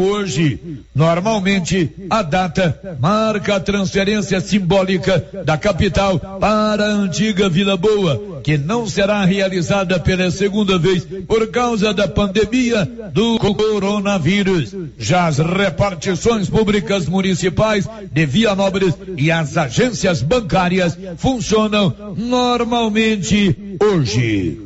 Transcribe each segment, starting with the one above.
hoje. Normalmente, a data marca a transferência simbólica da capital para a antiga Vila Boa, que não será realizada pela segunda vez por causa da pandemia do coronavírus. Já as repartições públicas municipais de Vianópolis e as agências bancárias funcionam normalmente hoje.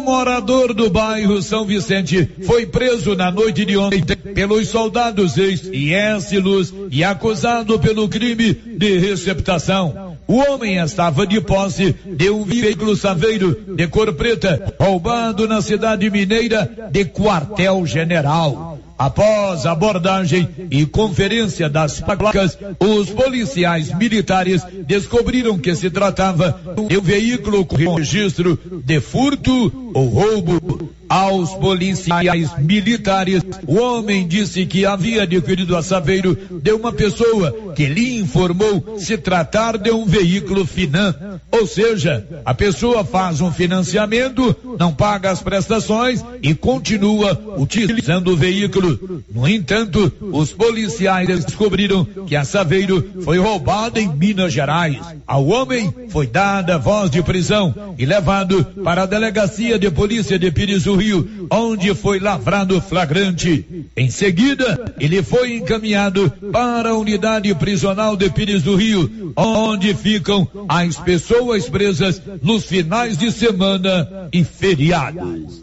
Um morador do bairro São Vicente foi preso na noite de ontem pelos soldados ex-IS e acusado pelo crime de receptação. O homem estava de posse de um veículo saveiro de cor preta roubado na cidade mineira de Quartel General. Após abordagem e conferência das placas, os policiais militares descobriram que se tratava de um veículo com registro de furto ou roubo aos policiais militares. O homem disse que havia adquirido a saveiro de uma pessoa que lhe informou se tratar de um veículo Finan. Ou seja, a pessoa faz um financiamento, não paga as prestações e continua utilizando o veículo. No entanto, os policiais descobriram que a saveiro foi roubada em Minas Gerais. Ao homem foi dada voz de prisão e levado para a delegacia de polícia de Pires do Rio, onde foi lavrado flagrante. Em seguida, ele foi encaminhado para a unidade prisional de Pires do Rio, onde ficam as pessoas presas nos finais de semana e feriados.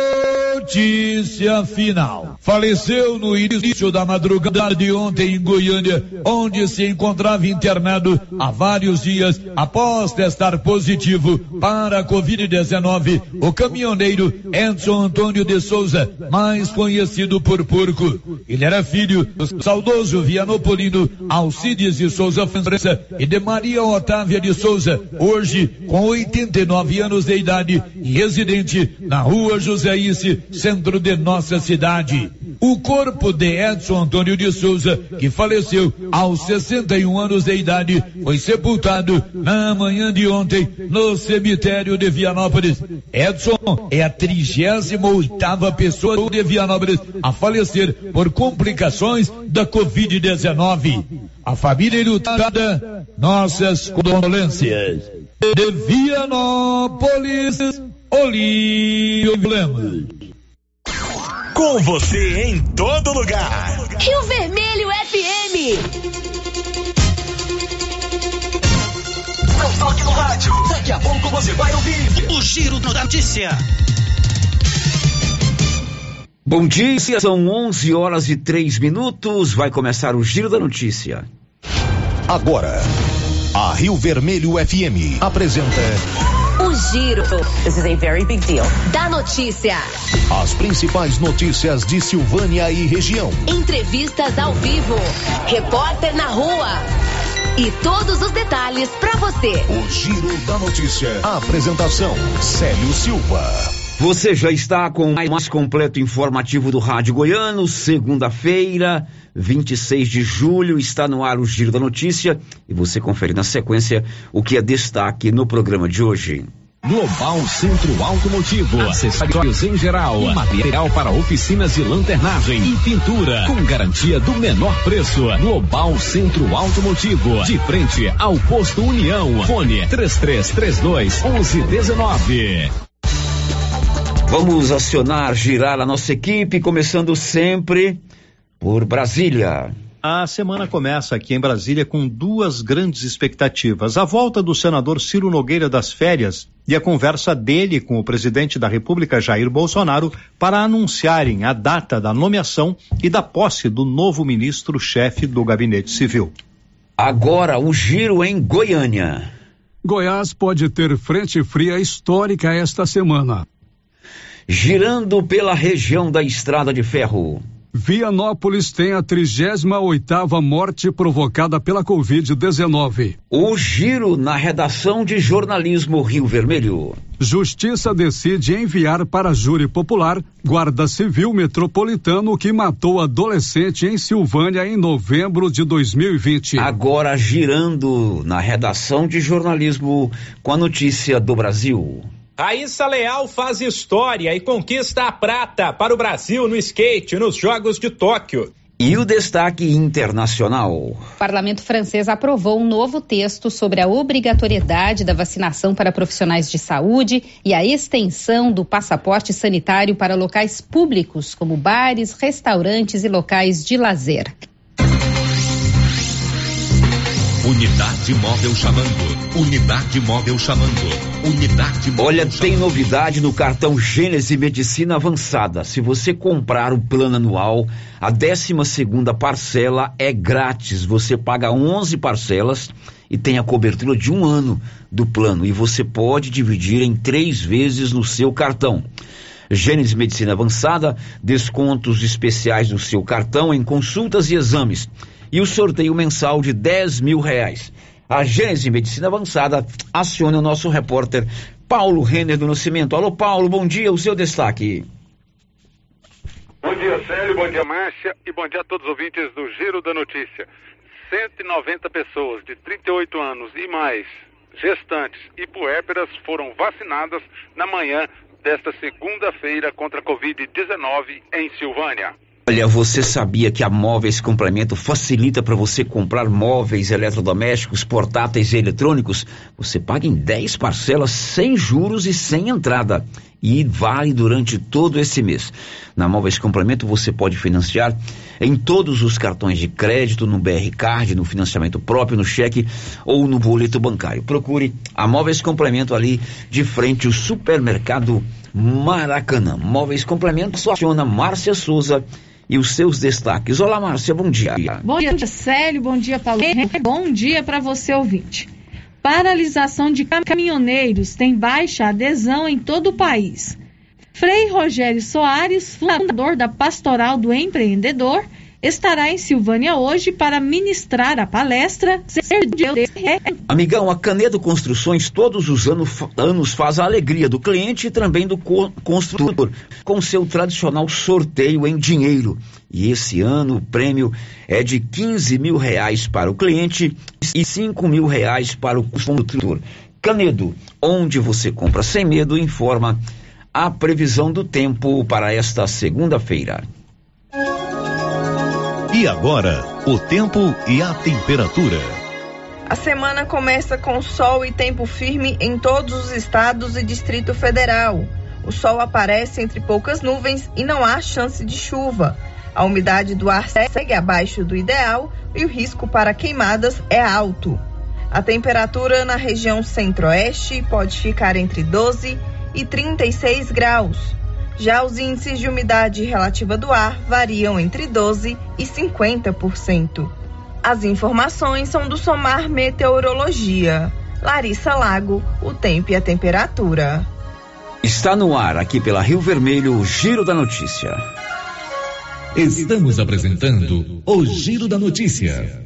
Notícia final. Faleceu no início da madrugada de ontem em Goiânia, onde se encontrava internado há vários dias após testar positivo para a Covid-19, o caminhoneiro Edson Antônio de Souza, mais conhecido por Porco. Ele era filho do saudoso Vianopolino Alcides de Souza França e de Maria Otávia de Souza, hoje com 89 anos de idade e residente na rua José Isse, centro de nossa cidade. O corpo de Edson Antônio de Souza, que faleceu aos 61 anos de idade, foi sepultado na manhã de ontem no cemitério de Vianópolis. Edson é a 38 pessoa de Vianópolis a falecer por complicações da Covid-19. A família lutada, nossas condolências. De Vianópolis, Olívio Lemos. Com você em todo lugar. Rio Vermelho FM. Não toque no rádio. Daqui a pouco você vai ouvir o Giro da Notícia. Bom dia, são 11 horas e 3 minutos. Vai começar o Giro da Notícia. Agora, a Rio Vermelho FM apresenta Giro. This is a very big deal. Da notícia. as principais notícias de Silvânia e região. Entrevistas ao vivo. Repórter na rua. E todos os detalhes pra você. O Giro da Notícia. Apresentação: Célio Silva. Você já está com o mais completo informativo do Rádio Goiano, segunda-feira, 26 de julho, está no ar o Giro da Notícia e você confere na sequência o que é destaque no programa de hoje. Global Centro Automotivo, acessórios em geral, material para oficinas de lanternagem e pintura, com garantia do menor preço. Global Centro Automotivo, de frente ao posto União. Fone 3332 1119. Vamos acionar, girar a nossa equipe, começando sempre por Brasília. A semana começa aqui em Brasília com duas grandes expectativas: a volta do senador Ciro Nogueira das férias e a conversa dele com o presidente da República, Jair Bolsonaro, para anunciarem a data da nomeação e da posse do novo ministro-chefe do Gabinete Civil. Agora o giro em Goiânia. Goiás pode ter frente fria histórica esta semana. Girando pela região da Estrada de Ferro. Vianópolis tem a 38ª morte provocada pela Covid-19. O giro na redação de jornalismo Rio Vermelho. Justiça decide enviar para júri popular Guarda Civil Metropolitano que matou adolescente em Silvânia em novembro de 2020. Agora girando na redação de jornalismo com a notícia do Brasil. Raíssa Leal faz história e conquista a prata para o Brasil no skate nos Jogos de Tóquio. E o destaque internacional. O parlamento francês aprovou um novo texto sobre a obrigatoriedade da vacinação para profissionais de saúde e a extensão do passaporte sanitário para locais públicos, como bares, restaurantes e locais de lazer. Unidade móvel chamando. Unidade móvel chamando. Unidade móvel Olha, chamando. tem novidade no cartão Gênese Medicina Avançada. Se você comprar o plano anual, a 12 segunda parcela é grátis. Você paga 11 parcelas e tem a cobertura de um ano do plano. E você pode dividir em três vezes no seu cartão. Gênesis Medicina Avançada, descontos especiais no seu cartão em consultas e exames. E o sorteio mensal de 10 mil reais. A Gênesis Medicina Avançada aciona o nosso repórter Paulo Renner do Nascimento. Alô, Paulo, bom dia, o seu destaque. Bom dia, Célio, bom dia, Márcia, e bom dia a todos os ouvintes do Giro da Notícia. 190 pessoas de 38 anos e mais, gestantes e puérperas, foram vacinadas na manhã desta segunda-feira contra a Covid-19 em Silvânia. Olha, você sabia que a Móveis Complemento facilita para você comprar móveis eletrodomésticos, portáteis e eletrônicos? Você paga em 10 parcelas sem juros e sem entrada. E vale durante todo esse mês. Na Móveis Complemento você pode financiar em todos os cartões de crédito, no BR Card, no financiamento próprio, no cheque ou no boleto bancário. Procure a Móveis Complemento ali de frente ao supermercado Maracanã. Móveis Complemento só aciona Márcia Souza e os seus destaques. Olá, Márcia, bom dia. Bom dia, Célio, bom dia, Paulo. Bom dia para você, ouvinte. Paralisação de caminhoneiros tem baixa adesão em todo o país. Frei Rogério Soares, fundador da Pastoral do Empreendedor, estará em Silvânia hoje para ministrar a palestra Deus. Amigão, a Canedo Construções todos os anos, anos faz a alegria do cliente e também do co construtor, com seu tradicional sorteio em dinheiro. E esse ano o prêmio é de 15 mil reais para o cliente e 5 mil reais para o construtor. Canedo, onde você compra sem medo, informa a previsão do tempo para esta segunda-feira. E agora, o tempo e a temperatura. A semana começa com sol e tempo firme em todos os estados e Distrito Federal. O sol aparece entre poucas nuvens e não há chance de chuva. A umidade do ar segue abaixo do ideal e o risco para queimadas é alto. A temperatura na região centro-oeste pode ficar entre 12 e 36 graus. Já os índices de umidade relativa do ar variam entre 12 e 50%. As informações são do Somar Meteorologia. Larissa Lago, o tempo e a temperatura. Está no ar aqui pela Rio Vermelho o Giro da Notícia. Estamos apresentando o Giro da Notícia.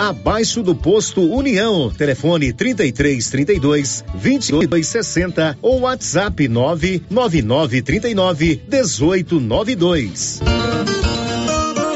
abaixo do posto União. Telefone 33 32 22 60 ou WhatsApp 999 39 18 92.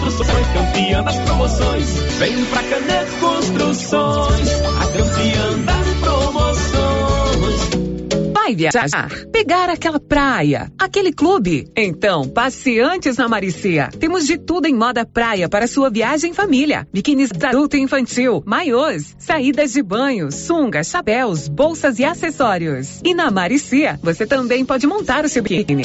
Construções, campeã das promoções. Vem pra Canedo Construções, a campeã das promoções. Vai viajar, pegar aquela praia, aquele clube. Então, passe antes na Maricia. Temos de tudo em moda praia para sua viagem em família. Biquínis adulto e infantil, maiôs, saídas de banho, sungas, chapéus, bolsas e acessórios. E na Maricia, você também pode montar o seu biquíni.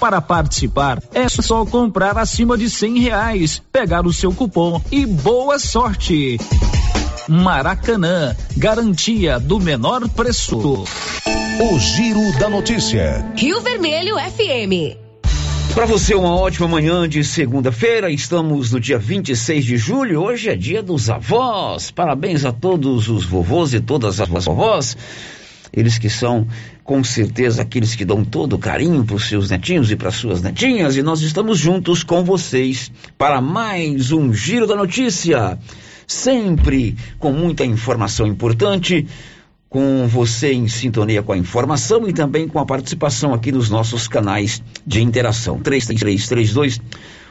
Para participar, é só comprar acima de cem reais, pegar o seu cupom e boa sorte. Maracanã, garantia do menor preço. O Giro da Notícia. Rio Vermelho FM. Para você, uma ótima manhã de segunda-feira. Estamos no dia 26 de julho. Hoje é dia dos avós. Parabéns a todos os vovôs e todas as vovós. Eles que são, com certeza, aqueles que dão todo o carinho para os seus netinhos e para suas netinhas. E nós estamos juntos com vocês para mais um Giro da Notícia. Sempre com muita informação importante com você em sintonia com a informação e também com a participação aqui nos nossos canais de interação. 3332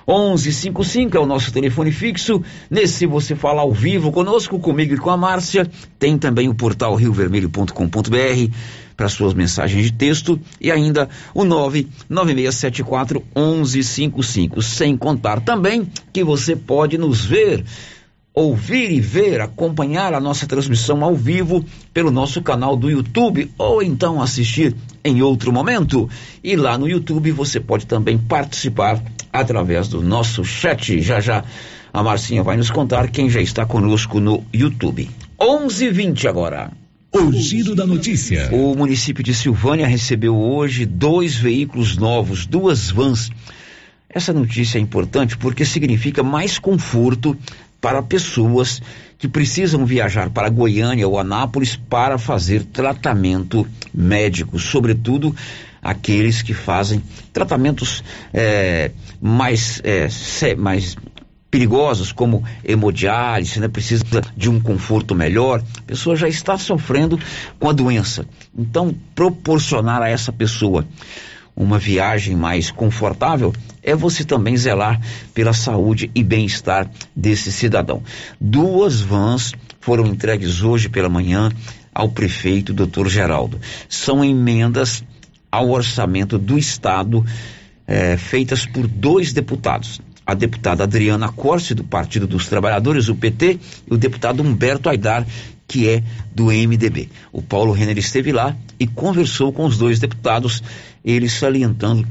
1155 é o nosso telefone fixo. Nesse você fala ao vivo conosco, comigo e com a Márcia. Tem também o portal riovermelho.com.br para suas mensagens de texto e ainda o 99674 1155. Sem contar também que você pode nos ver ouvir e ver, acompanhar a nossa transmissão ao vivo pelo nosso canal do YouTube ou então assistir em outro momento. E lá no YouTube você pode também participar através do nosso chat. Já já a Marcinha vai nos contar quem já está conosco no YouTube. 11:20 agora. O giro da notícia. O município de Silvânia recebeu hoje dois veículos novos, duas vans. Essa notícia é importante porque significa mais conforto para pessoas que precisam viajar para Goiânia ou Anápolis para fazer tratamento médico, sobretudo aqueles que fazem tratamentos é, mais, é, mais perigosos, como hemodiálise, né? precisa de um conforto melhor, a pessoa já está sofrendo com a doença. Então, proporcionar a essa pessoa uma viagem mais confortável é você também zelar pela saúde e bem-estar desse cidadão. Duas vans foram entregues hoje pela manhã ao prefeito Dr. Geraldo. São emendas ao orçamento do Estado eh, feitas por dois deputados. A deputada Adriana Corse, do Partido dos Trabalhadores, o PT, e o deputado Humberto Aidar, que é do MDB. O Paulo Renner esteve lá e conversou com os dois deputados, eles salientando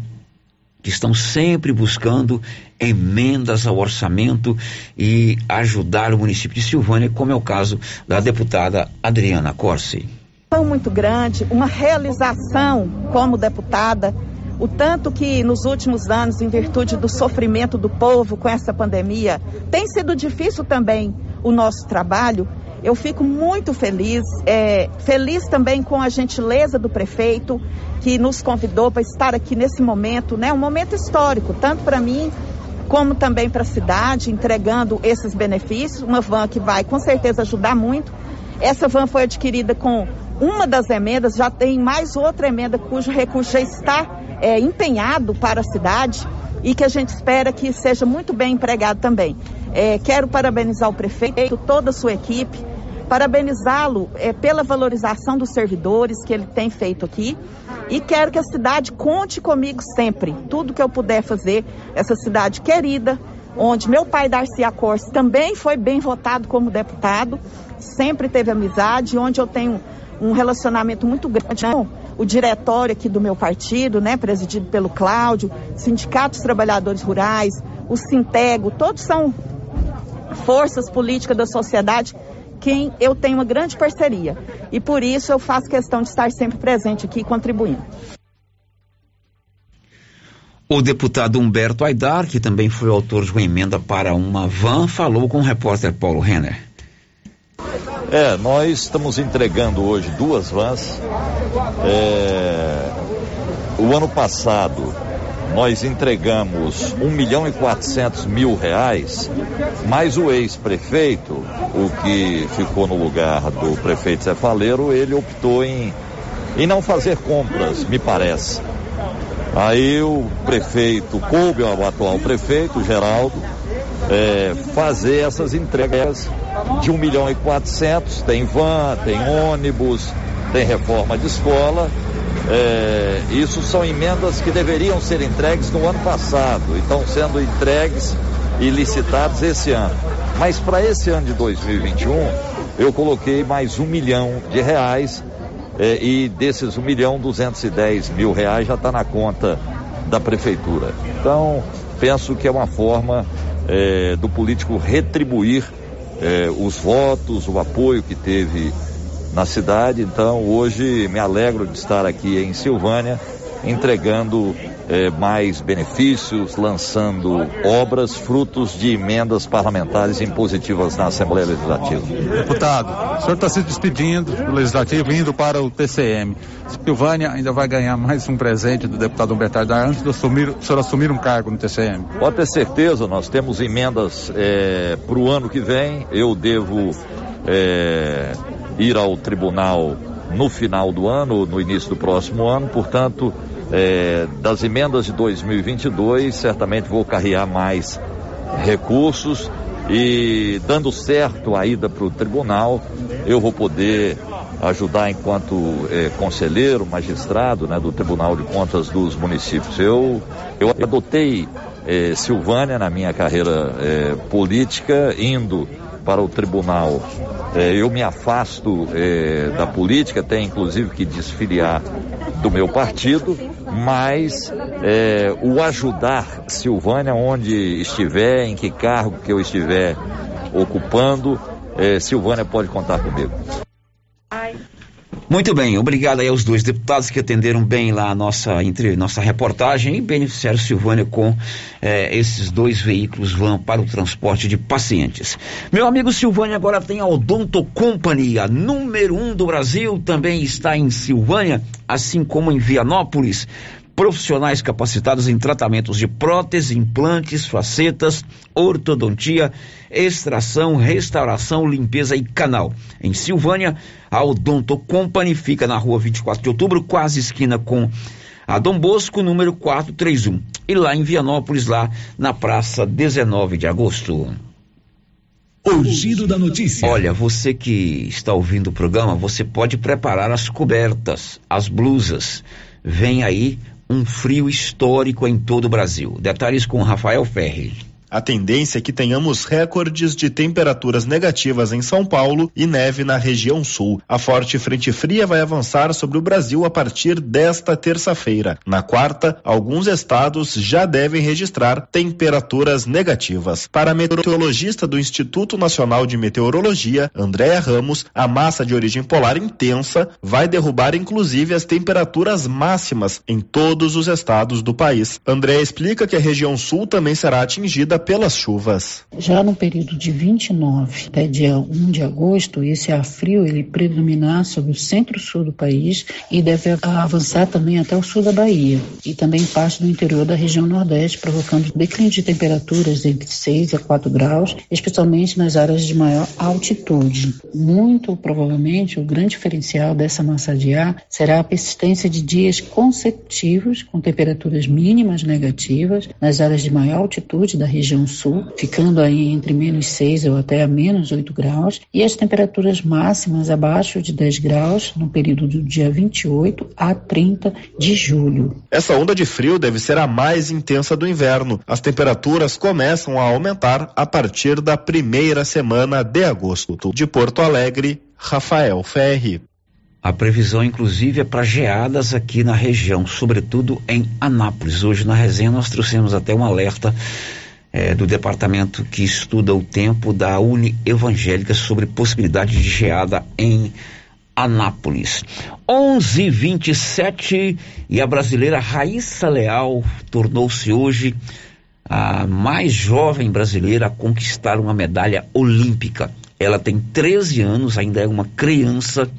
que estão sempre buscando emendas ao orçamento e ajudar o município de Silvânia, como é o caso da deputada Adriana Corsi. Muito grande, uma realização como deputada, o tanto que nos últimos anos, em virtude do sofrimento do povo com essa pandemia, tem sido difícil também o nosso trabalho eu fico muito feliz, é, feliz também com a gentileza do prefeito que nos convidou para estar aqui nesse momento, né? Um momento histórico, tanto para mim como também para a cidade, entregando esses benefícios. Uma van que vai com certeza ajudar muito. Essa van foi adquirida com uma das emendas, já tem mais outra emenda cujo recurso já está é, empenhado para a cidade e que a gente espera que seja muito bem empregado também. É, quero parabenizar o prefeito, toda a sua equipe, parabenizá-lo é, pela valorização dos servidores que ele tem feito aqui. E quero que a cidade conte comigo sempre, tudo que eu puder fazer, essa cidade querida, onde meu pai Darcy Acorce também foi bem votado como deputado, sempre teve amizade, onde eu tenho um relacionamento muito grande com o diretório aqui do meu partido, né, presidido pelo Cláudio, sindicatos trabalhadores rurais, o Sintego, todos são forças políticas da sociedade quem eu tenho uma grande parceria. E por isso eu faço questão de estar sempre presente aqui contribuindo. O deputado Humberto Aidar, que também foi autor de uma emenda para uma van, falou com o repórter Paulo Renner. É, nós estamos entregando hoje duas vans. É, o ano passado nós entregamos um milhão e quatrocentos mil reais, mas o ex-prefeito, o que ficou no lugar do prefeito Zé Faleiro, ele optou em, em não fazer compras, me parece. Aí o prefeito, coube ao atual prefeito, Geraldo, é, fazer essas entregas de um milhão e quatrocentos, tem van, tem ônibus, tem reforma de escola é, isso são emendas que deveriam ser entregues no ano passado e estão sendo entregues e licitados esse ano. Mas para esse ano de 2021, eu coloquei mais um milhão de reais é, e desses um milhão, 210 mil reais já está na conta da prefeitura. Então, penso que é uma forma é, do político retribuir é, os votos, o apoio que teve na cidade. Então, hoje me alegro de estar aqui em Silvânia, entregando eh, mais benefícios, lançando obras, frutos de emendas parlamentares impositivas na Assembleia Legislativa. Deputado, o senhor está se despedindo do Legislativo, indo para o TCM. Silvânia ainda vai ganhar mais um presente do deputado Humberto Aidar antes de assumir, o senhor assumir um cargo no TCM. Pode ter certeza, nós temos emendas eh, para o ano que vem. Eu devo eh, ir ao tribunal no final do ano, no início do próximo ano, portanto, é, das emendas de 2022, certamente vou carregar mais recursos e dando certo a ida para o tribunal, eu vou poder ajudar enquanto é, conselheiro, magistrado né, do Tribunal de Contas dos municípios. Eu, eu adotei é, Silvânia na minha carreira é, política, indo para o tribunal. É, eu me afasto é, da política, tenho inclusive que desfiliar do meu partido, mas é, o ajudar Silvânia onde estiver, em que cargo que eu estiver ocupando, é, Silvânia pode contar comigo. Muito bem, obrigado aí aos dois deputados que atenderam bem lá a nossa, entre, nossa reportagem e beneficiaram Silvânia com eh, esses dois veículos vão para o transporte de pacientes. Meu amigo Silvânia agora tem a Odonto Company, a número um do Brasil, também está em Silvânia, assim como em Vianópolis profissionais capacitados em tratamentos de prótese, implantes, facetas, ortodontia, extração, restauração, limpeza e canal. Em Silvânia, a Odonto Company fica na rua 24 de outubro, quase esquina com a Dom Bosco, número 431. E lá em Vianópolis, lá na praça 19 de agosto. O giro da notícia. Olha, você que está ouvindo o programa, você pode preparar as cobertas, as blusas. Vem aí um frio histórico em todo o Brasil. Detalhes com Rafael Ferri. A tendência é que tenhamos recordes de temperaturas negativas em São Paulo e neve na região sul. A forte frente fria vai avançar sobre o Brasil a partir desta terça-feira. Na quarta, alguns estados já devem registrar temperaturas negativas. Para a meteorologista do Instituto Nacional de Meteorologia, Andréa Ramos, a massa de origem polar intensa vai derrubar inclusive as temperaturas máximas em todos os estados do país. Andréa explica que a região sul também será atingida pelas chuvas. Já no período de 29 até dia 1 de agosto, esse ar frio ele predominar sobre o centro-sul do país e deve avançar também até o sul da Bahia e também parte do interior da região nordeste, provocando declínio de temperaturas entre 6 a 4 graus, especialmente nas áreas de maior altitude. Muito provavelmente o grande diferencial dessa massa de ar será a persistência de dias consecutivos com temperaturas mínimas negativas nas áreas de maior altitude da região região sul, ficando aí entre menos 6 ou até menos 8 graus, e as temperaturas máximas abaixo de 10 graus no período do dia 28 a 30 de julho. Essa onda de frio deve ser a mais intensa do inverno. As temperaturas começam a aumentar a partir da primeira semana de agosto. De Porto Alegre, Rafael Ferri. A previsão, inclusive, é para geadas aqui na região, sobretudo em Anápolis. Hoje na resenha nós trouxemos até um alerta é, do departamento que estuda o tempo da Uni Evangélica sobre possibilidade de geada em Anápolis. 11:27 e a brasileira Raíssa Leal tornou-se hoje a mais jovem brasileira a conquistar uma medalha olímpica. Ela tem 13 anos, ainda é uma criança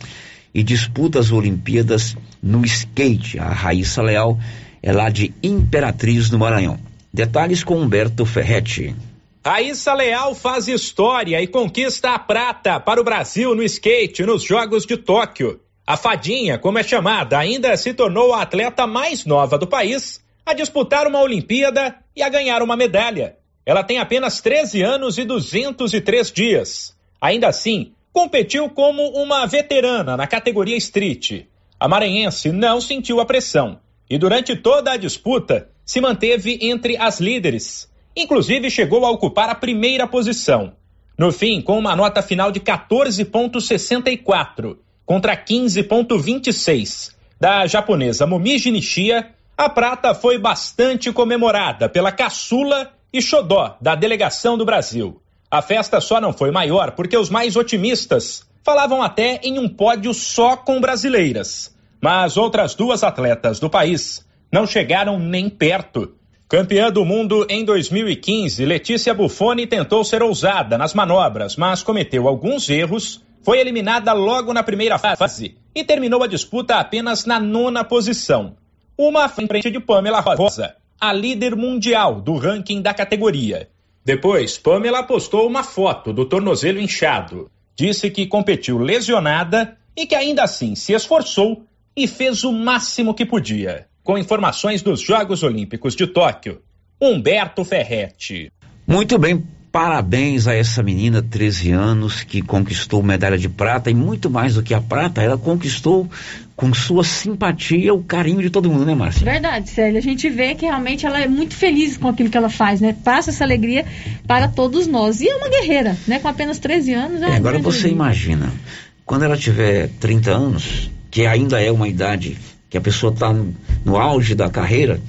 e disputa as Olimpíadas no skate. A Raíssa Leal é lá de Imperatriz, no Maranhão. Detalhes com Humberto Ferretti. Raíssa Leal faz história e conquista a prata para o Brasil no skate nos Jogos de Tóquio. A Fadinha, como é chamada, ainda se tornou a atleta mais nova do país a disputar uma Olimpíada e a ganhar uma medalha. Ela tem apenas 13 anos e 203 dias. Ainda assim, competiu como uma veterana na categoria street. A maranhense não sentiu a pressão e durante toda a disputa se manteve entre as líderes. Inclusive chegou a ocupar a primeira posição. No fim, com uma nota final de 14,64 contra 15,26 da japonesa Momiji Nishia, a prata foi bastante comemorada pela caçula e xodó da delegação do Brasil. A festa só não foi maior porque os mais otimistas falavam até em um pódio só com brasileiras. Mas outras duas atletas do país não chegaram nem perto. Campeã do mundo em 2015, Letícia Buffoni tentou ser ousada nas manobras, mas cometeu alguns erros, foi eliminada logo na primeira fase e terminou a disputa apenas na nona posição. Uma frente de Pamela Rosa, a líder mundial do ranking da categoria. Depois, Pamela postou uma foto do tornozelo inchado. Disse que competiu lesionada e que ainda assim se esforçou e fez o máximo que podia. Com informações dos Jogos Olímpicos de Tóquio. Humberto Ferretti. Muito bem, parabéns a essa menina, 13 anos, que conquistou medalha de prata e muito mais do que a prata, ela conquistou com sua simpatia o carinho de todo mundo, né, Márcia? Verdade, Célia. A gente vê que realmente ela é muito feliz com aquilo que ela faz, né? Passa essa alegria para todos nós. E é uma guerreira, né? Com apenas 13 anos. É, é agora você alegria. imagina, quando ela tiver 30 anos, que ainda é uma idade que a pessoa está no, no auge da carreira,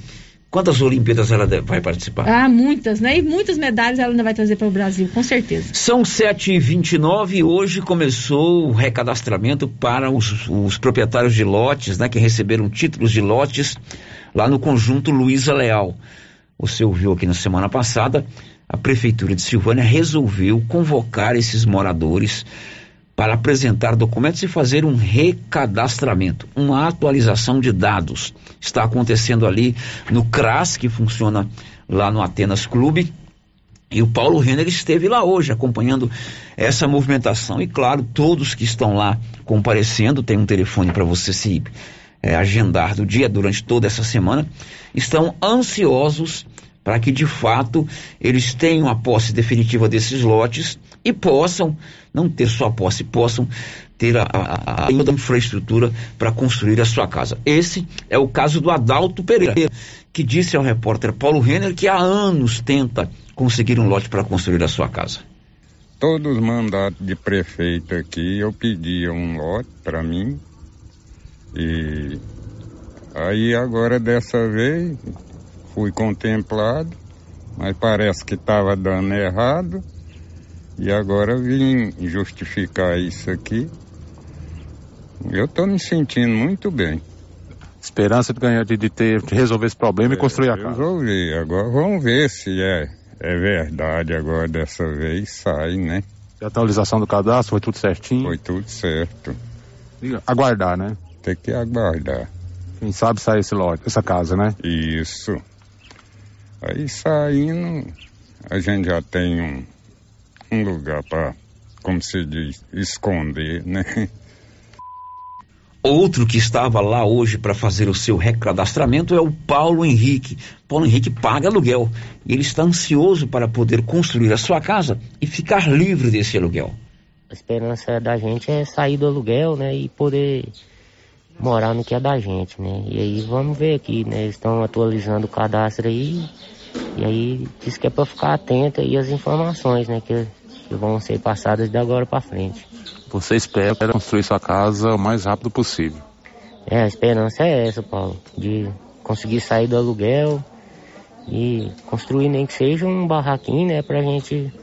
Quantas Olimpíadas ela vai participar? Ah, muitas, né? E muitas medalhas ela ainda vai trazer para o Brasil, com certeza. São 7h29 e hoje começou o recadastramento para os, os, proprietários de lotes, né? Que receberam títulos de lotes lá no conjunto Luiza Leal. Você ouviu aqui na semana passada, a Prefeitura de Silvânia resolveu convocar esses moradores para apresentar documentos e fazer um recadastramento, uma atualização de dados. Está acontecendo ali no CRAS, que funciona lá no Atenas Clube. E o Paulo Renner esteve lá hoje acompanhando essa movimentação. E claro, todos que estão lá comparecendo, tem um telefone para você se é, agendar do dia durante toda essa semana, estão ansiosos para que de fato eles tenham a posse definitiva desses lotes e possam não ter só posse, possam ter a, a, a infraestrutura para construir a sua casa. Esse é o caso do Adalto Pereira, que disse ao repórter Paulo Renner que há anos tenta conseguir um lote para construir a sua casa. Todos os mandatos de prefeito aqui eu pedia um lote para mim e aí agora dessa vez fui contemplado, mas parece que estava dando errado. E agora vim justificar isso aqui. Eu estou me sentindo muito bem. Esperança de ganhar, de, ter, de resolver esse problema é, e construir a casa. Resolvi. Agora vamos ver se é, é verdade agora dessa vez sai, né? A atualização do cadastro foi tudo certinho? Foi tudo certo. Aguardar, né? Tem que aguardar. Quem sabe sair esse lote, essa casa, né? Isso. Aí saindo, a gente já tem um, um lugar para, como se diz, esconder, né? Outro que estava lá hoje para fazer o seu recadastramento é o Paulo Henrique. Paulo Henrique paga aluguel e ele está ansioso para poder construir a sua casa e ficar livre desse aluguel. A esperança da gente é sair do aluguel, né, e poder morar no que é da gente, né? E aí vamos ver aqui, né? Eles estão atualizando o cadastro aí. E aí diz que é para ficar atento aí às informações, né? Que, que vão ser passadas de agora para frente. Você espera construir sua casa o mais rápido possível. É, a esperança é essa, Paulo. De conseguir sair do aluguel e construir nem que seja um barraquinho, né? Pra gente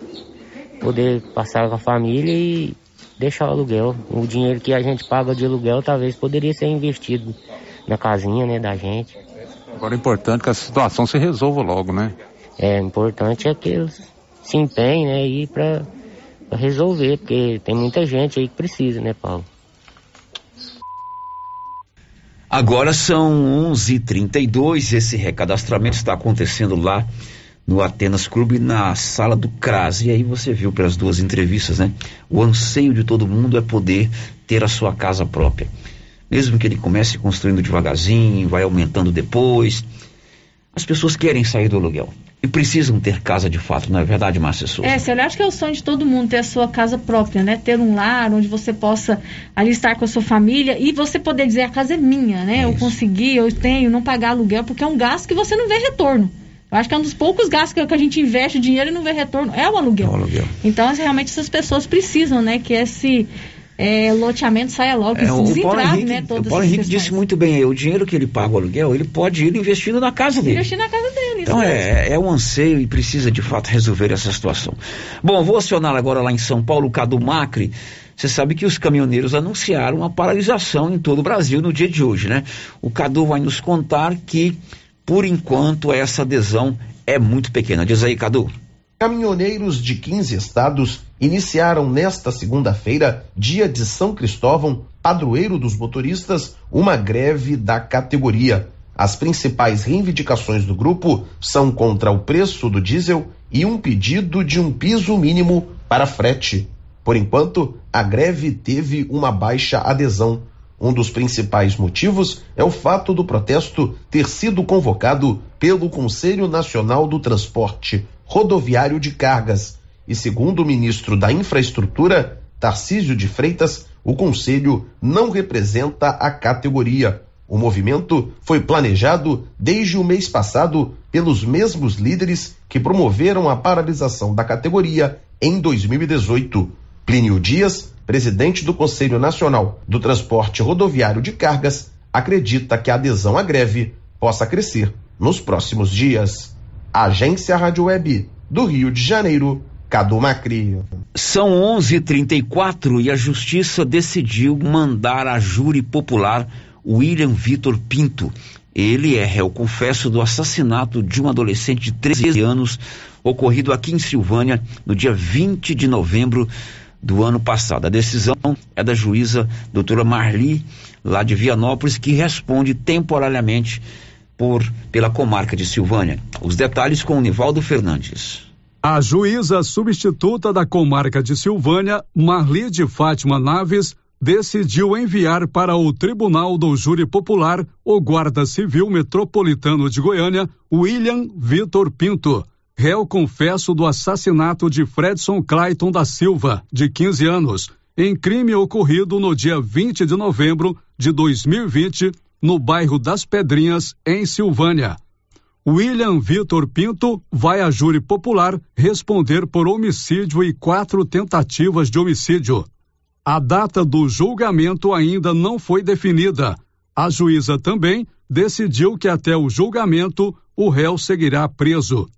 poder passar com a família e deixar o aluguel. O dinheiro que a gente paga de aluguel talvez poderia ser investido na casinha, né, da gente. Agora é importante que a situação se resolva logo, né? É, importante é que eles se empenhem, né, pra, pra resolver, porque tem muita gente aí que precisa, né, Paulo? Agora são 11:32. Esse recadastramento está acontecendo lá no Atenas Clube, na sala do CRAS. E aí você viu pelas duas entrevistas, né? O anseio de todo mundo é poder ter a sua casa própria. Mesmo que ele comece construindo devagarzinho, vai aumentando depois. As pessoas querem sair do aluguel. E precisam ter casa de fato, não é verdade, Márcia Souza? É, eu acho que é o sonho de todo mundo ter a sua casa própria, né? Ter um lar onde você possa ali estar com a sua família e você poder dizer a casa é minha, né? É eu consegui, eu tenho, não pagar aluguel, porque é um gasto que você não vê retorno. Eu acho que é um dos poucos gastos que, a gente investe dinheiro e não vê retorno. É o aluguel. É o aluguel. Então, realmente, essas pessoas precisam, né? Que esse é, loteamento saia logo, é, o Paulo Henrique, né, o Paulo Henrique disse muito bem, o dinheiro que ele paga o aluguel, ele pode ir investindo na casa dele. Investir na casa dele. Então é, é um anseio e precisa de fato resolver essa situação. Bom, vou acionar agora lá em São Paulo o Cadu Macri. Você sabe que os caminhoneiros anunciaram uma paralisação em todo o Brasil no dia de hoje, né? O Cadu vai nos contar que por enquanto, essa adesão é muito pequena. Diz aí, Cadu. Caminhoneiros de 15 estados iniciaram nesta segunda-feira, dia de São Cristóvão, padroeiro dos motoristas, uma greve da categoria. As principais reivindicações do grupo são contra o preço do diesel e um pedido de um piso mínimo para frete. Por enquanto, a greve teve uma baixa adesão Um dos principais motivos é o fato do protesto ter sido convocado pelo Conselho Nacional do Transporte Rodoviário de Cargas. E segundo o ministro da Infraestrutura, Tarcísio de Freitas, o conselho não representa a categoria. O movimento foi planejado desde o mês passado pelos mesmos líderes que promoveram a paralisação da categoria em 2018. Plínio Dias, presidente do Conselho Nacional do Transporte Rodoviário de Cargas, acredita que a adesão à greve possa crescer nos próximos dias. Agência Rádio Web do Rio de Janeiro, Cadu Macri. São 11:34 e a justiça decidiu mandar a júri popular William Vitor Pinto. Ele é réu confesso do assassinato de um adolescente de 13 anos ocorrido aqui em Silvânia no dia 20 de novembro do ano passado. A decisão é da juíza doutora Marli, lá de Vianópolis, que responde temporariamente por pela comarca de Silvânia. Os detalhes com o Nivaldo Fernandes. A juíza substituta da comarca de Silvânia, Marli de Fátima Naves, decidiu enviar para o Tribunal do Júri Popular o Guarda Civil Metropolitano de Goiânia, William Vitor Pinto réu confesso do assassinato de Fredson Clayton da Silva, de 15 anos, em crime ocorrido no dia 20 de novembro de 2020, no bairro das Pedrinhas, em Silvânia. William Vitor Pinto vai a júri popular responder por homicídio e quatro tentativas de homicídio. A data do julgamento ainda não foi definida. A juíza também decidiu que até o julgamento o réu seguirá preso.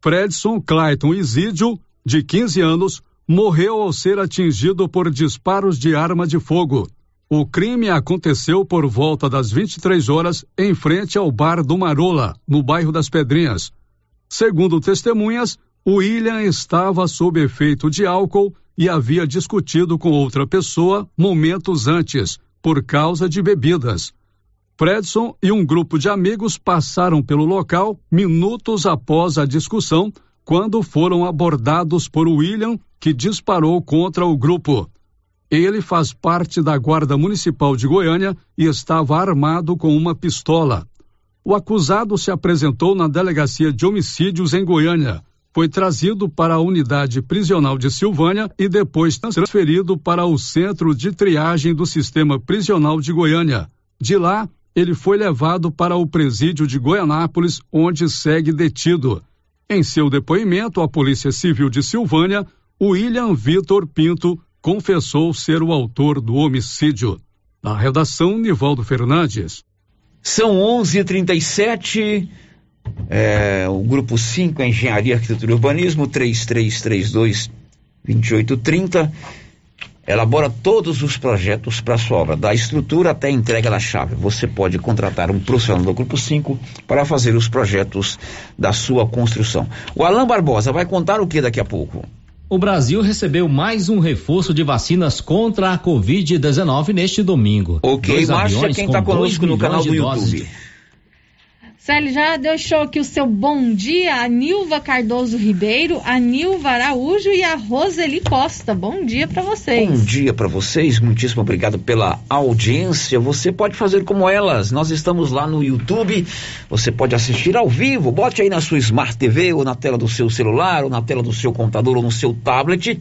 Fredson Clayton Isídio, de 15 anos, morreu ao ser atingido por disparos de arma de fogo. O crime aconteceu por volta das 23 horas em frente ao bar do Marola, no bairro das Pedrinhas. Segundo testemunhas, William estava sob efeito de álcool e havia discutido com outra pessoa momentos antes, por causa de bebidas. Fredson e um grupo de amigos passaram pelo local minutos após a discussão, quando foram abordados por William, que disparou contra o grupo. Ele faz parte da Guarda Municipal de Goiânia e estava armado com uma pistola. O acusado se apresentou na Delegacia de Homicídios em Goiânia. Foi trazido para a unidade prisional de Silvânia e depois transferido para o centro de triagem do sistema prisional de Goiânia. De lá, ele foi levado para o presídio de Goianápolis, onde segue detido. Em seu depoimento à Polícia Civil de Silvânia, William Vitor Pinto confessou ser o autor do homicídio. Na redação, Nivaldo Fernandes. São 11:37. É, o grupo 5, Engenharia, Arquitetura e Urbanismo, 3332 2830 elabora todos os projetos para sua obra, da estrutura até a entrega da chave. Você pode contratar um profissional do Grupo 5 para fazer os projetos da sua construção. O Alain Barbosa vai contar o que daqui a pouco? O Brasil recebeu mais um reforço de vacinas contra a Covid-19 neste domingo. Ok, Márcia, quem está conosco no canal do YouTube. Célio, já deixou aqui o seu bom dia a Nilva Cardoso Ribeiro, a Nilva Araújo e a Roseli Costa. Bom dia para vocês. Bom dia para vocês, muitíssimo obrigado pela audiência. Você pode fazer como elas. Nós estamos lá no YouTube. Você pode assistir ao vivo. Bote aí na sua Smart TV ou na tela do seu celular ou na tela do seu computador ou no seu tablet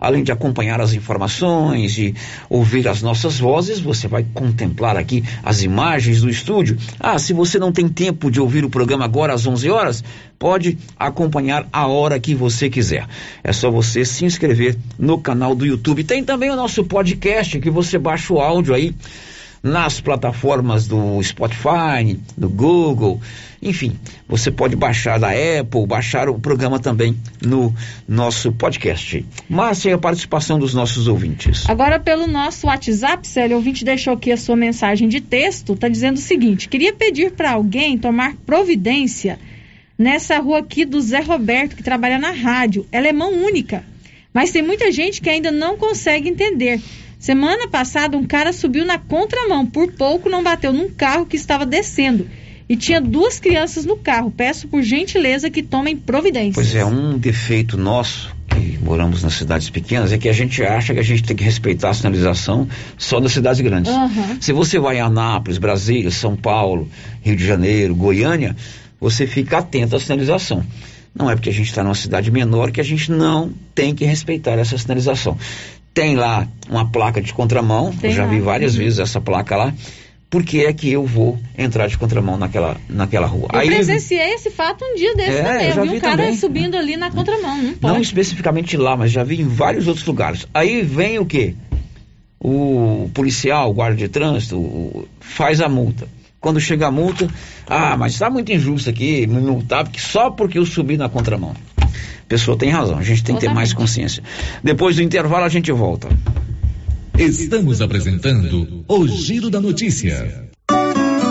além de acompanhar as informações e ouvir as nossas vozes, você vai contemplar aqui as imagens do estúdio. Ah, se você não tem tempo de ouvir o programa agora às 11 horas, pode acompanhar a hora que você quiser. É só você se inscrever no canal do YouTube. Tem também o nosso podcast que você baixa o áudio aí nas plataformas do Spotify, do Google, enfim, você pode baixar da Apple, baixar o programa também no nosso podcast. Márcia, a participação dos nossos ouvintes. Agora, pelo nosso WhatsApp, Célio, o ouvinte deixou aqui a sua mensagem de texto, está dizendo o seguinte: queria pedir para alguém tomar providência nessa rua aqui do Zé Roberto, que trabalha na rádio. Ela é mão única, mas tem muita gente que ainda não consegue entender. Semana passada, um cara subiu na contramão, por pouco não bateu num carro que estava descendo. E tinha duas crianças no carro. Peço por gentileza que tomem providências. Pois é, um defeito nosso que moramos nas cidades pequenas, é que a gente acha que a gente tem que respeitar a sinalização só das cidades grandes. Uhum. Se você vai a Anápolis, Brasília, São Paulo, Rio de Janeiro, Goiânia, você fica atento à sinalização. Não é porque a gente está numa cidade menor que a gente não tem que respeitar essa sinalização. Tem lá uma placa de contramão, Tem eu já lá. vi várias Uhum. vezes essa placa lá. Por que é que eu vou entrar de contramão naquela, naquela rua? Eu presenciei esse fato um dia desse É, também. eu Eu vi vi um cara também. subindo ali na contramão. Não Não pode. especificamente lá, mas já vi em vários outros lugares. Aí vem o quê? O policial, o guarda de trânsito, faz a multa. Quando chega a multa, ah, mas está muito injusto aqui me multar, porque só porque eu subi na contramão. A pessoa tem razão, a gente tem que ter mais consciência. Depois do intervalo a gente volta. Estamos apresentando o Giro da Notícia.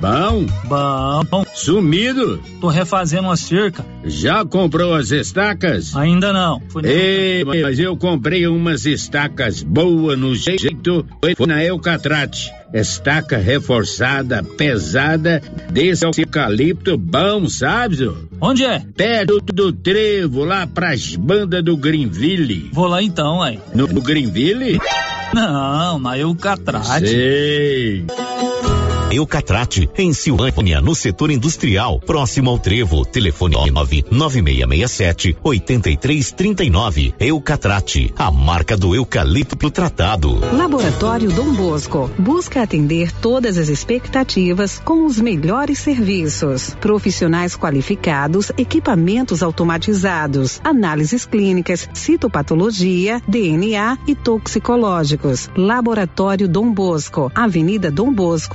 Bom? Bom. Sumido? Tô refazendo uma cerca. Já comprou as estacas? Ainda não. Ei, mas eu comprei umas estacas boas no jeito. Foi na Eucatrate. Estaca reforçada, pesada, desse eucalipto bom, sabe? Zô? Onde é? Perto do trevo, lá pras bandas do Greenville. Vou lá então, aí. No, no Greenville? Não, na Eucatrate. Sei. Eucatrate, em Silvânia, no setor industrial, próximo ao Trevo. Telefone 99667-8339. Eucatrate, a marca do eucalipto tratado. Laboratório Dom Bosco busca atender todas as expectativas com os melhores serviços. Profissionais qualificados, equipamentos automatizados, análises clínicas, citopatologia, DNA e toxicológicos. Laboratório Dom Bosco, Avenida Dom Bosco,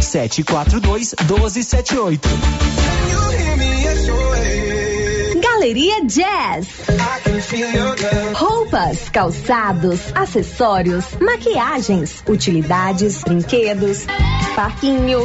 742 1278. Galeria Jazz. Roupas, calçados, acessórios, maquiagens, utilidades, brinquedos, parquinho.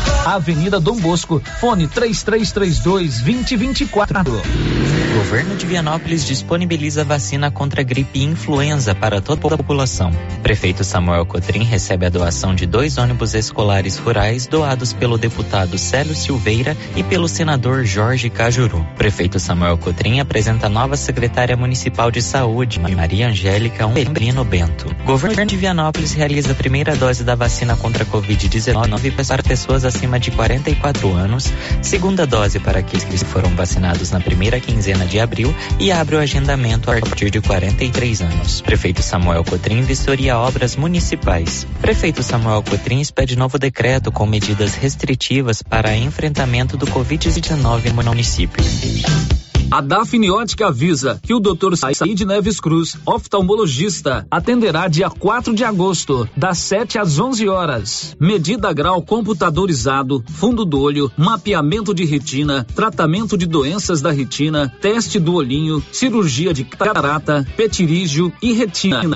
Avenida Dom Bosco, fone 3332 2024. Governo de Vianópolis disponibiliza vacina contra a gripe influenza para toda a população. Prefeito Samuel Cotrim recebe a doação de dois ônibus escolares rurais doados pelo deputado Célio Silveira e pelo senador Jorge Cajuru. Prefeito Samuel Cotrim apresenta a nova secretária municipal de saúde, Maria Angélica Umberino Bento. Governo de Vianópolis realiza a primeira dose da vacina contra a Covid-19 para pessoas acima de 44 anos, segunda dose para aqueles que foram vacinados na primeira quinzena de abril e abre o agendamento a partir de 43 anos. Prefeito Samuel Cotrim vistoria obras municipais. Prefeito Samuel Cotrim expede novo decreto com medidas restritivas para enfrentamento do Covid-19 no município. A Dafniótica avisa que o Dr. Said Neves Cruz, oftalmologista, atenderá dia 4 de agosto, das 7 às 11 horas. Medida grau computadorizado, fundo do olho, mapeamento de retina, tratamento de doenças da retina, teste do olhinho, cirurgia de catarata, petirígio e retina.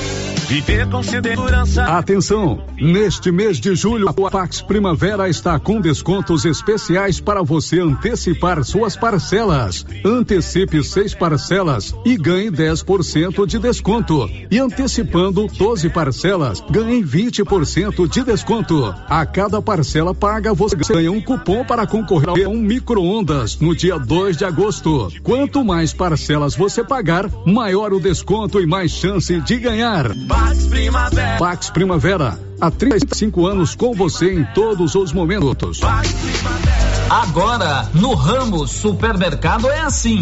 Viver com segurança. Atenção! Neste mês de julho, a Pax Primavera está com descontos especiais para você antecipar suas parcelas. Antecipe seis parcelas e ganhe 10% de desconto. E antecipando 12 parcelas, ganhe 20% de desconto. A cada parcela paga, você ganha um cupom para concorrer a um micro-ondas no dia 2 de agosto. Quanto mais parcelas você pagar, maior o desconto e mais chance de ganhar. Pax Primavera. Pax Primavera. Há 35 anos com você em todos os momentos. Agora, no Ramos Supermercado é assim.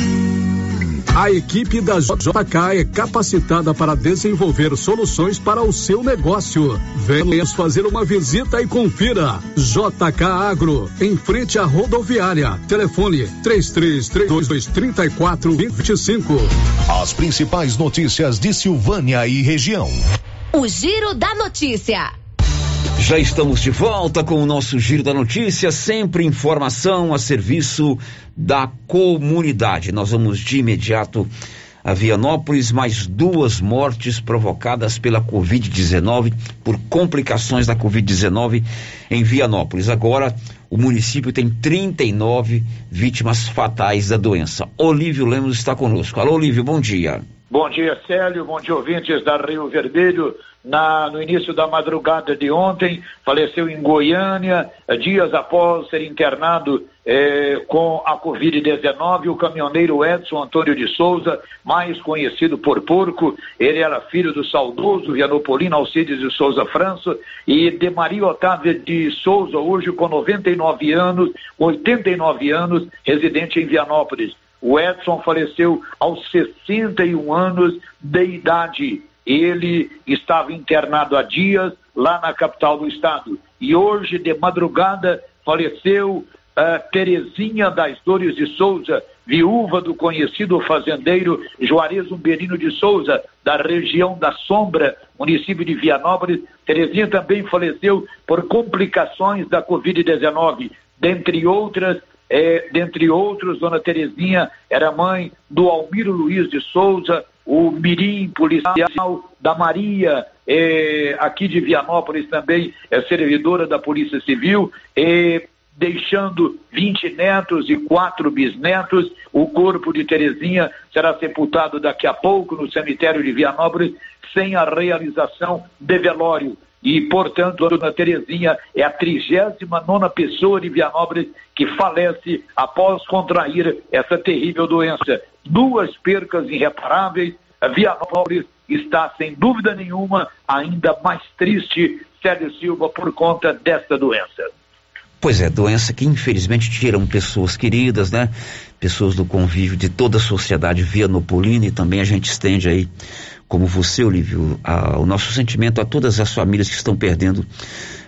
A equipe da JK é capacitada para desenvolver soluções para o seu negócio. Venha fazer uma visita e confira. JK Agro, em frente à rodoviária. Telefone 3332 3425. As principais notícias de Silvânia e região. O Giro da Notícia. Já estamos de volta com o nosso Giro da Notícia, sempre informação a serviço da comunidade. Nós vamos de imediato a Vianópolis, mais duas mortes provocadas pela Covid-19, por complicações da Covid-19 em Vianópolis. Agora, o município tem 39 vítimas fatais da doença. Olívio Lemos está conosco. Alô, Olívio, bom dia. Bom dia, Célio. Bom dia, ouvintes da Rio Vermelho na, no início da madrugada de ontem, faleceu em Goiânia, dias após ser internado eh, com a Covid-19, o caminhoneiro Edson Antônio de Souza, mais conhecido por Porco, ele era filho do saudoso Vianopolino Alcides de Souza França e de Maria Otávia de Souza, hoje com 99 anos, 89 anos, residente em Vianópolis. O Edson faleceu aos 61 anos de idade ele estava internado há dias lá na capital do estado. E hoje, de madrugada, faleceu uh, Terezinha das Dores de Souza, viúva do conhecido fazendeiro Juarez Umberino de Souza, da região da Sombra, município de Vianópolis. Terezinha também faleceu por complicações da Covid-19, dentre outras é, dentre outros, Dona Terezinha era mãe do Almiro Luiz de Souza, o Mirim policial da Maria, é, aqui de Vianópolis também é servidora da Polícia Civil, é, deixando 20 netos e quatro bisnetos. O corpo de Terezinha será sepultado daqui a pouco no cemitério de Vianópolis, sem a realização de velório. E, portanto, a dona Terezinha é a 39 pessoa de Vianópolis que falece após contrair essa terrível doença. Duas percas irreparáveis. Vianópolis está, sem dúvida nenhuma, ainda mais triste, Célio Silva, por conta desta doença. Pois é, doença que infelizmente tiram pessoas queridas, né? Pessoas do convívio de toda a sociedade vianopolina e também a gente estende aí como você, Olívio, a, o nosso sentimento a todas as famílias que estão perdendo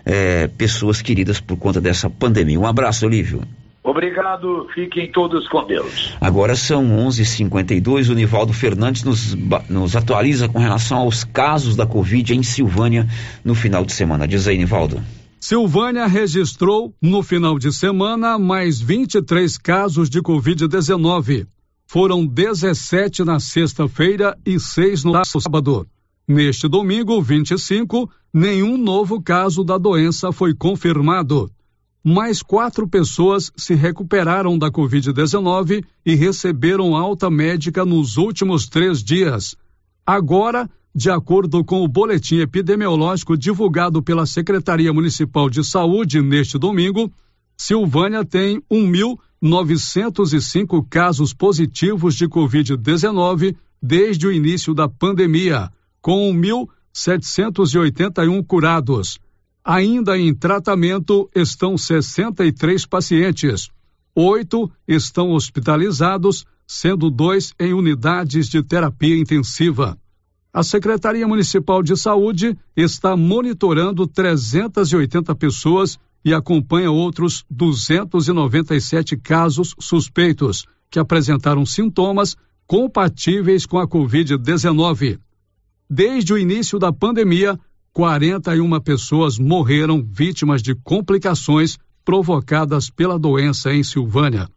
é, pessoas queridas por conta dessa pandemia. Um abraço, Olívio. Obrigado, fiquem todos com Deus. Agora são 11:52. O Nivaldo Fernandes nos, nos atualiza com relação aos casos da Covid em Silvânia no final de semana. Diz aí, Nivaldo. Silvânia registrou no final de semana mais 23 casos de Covid-19. Foram 17 na sexta-feira e 6 no sábado. Neste domingo, 25, nenhum novo caso da doença foi confirmado. Mais quatro pessoas se recuperaram da Covid-19 e receberam alta médica nos últimos três dias. Agora, de acordo com o boletim epidemiológico divulgado pela Secretaria Municipal de Saúde neste domingo, Silvânia tem 1.905 casos positivos de Covid-19 desde o início da pandemia, com 1.781 curados. Ainda em tratamento estão 63 pacientes. Oito estão hospitalizados, sendo dois em unidades de terapia intensiva. A Secretaria Municipal de Saúde está monitorando 380 pessoas e acompanha outros 297 casos suspeitos que apresentaram sintomas compatíveis com a Covid-19. Desde o início da pandemia, 41 pessoas morreram vítimas de complicações provocadas pela doença em Silvânia.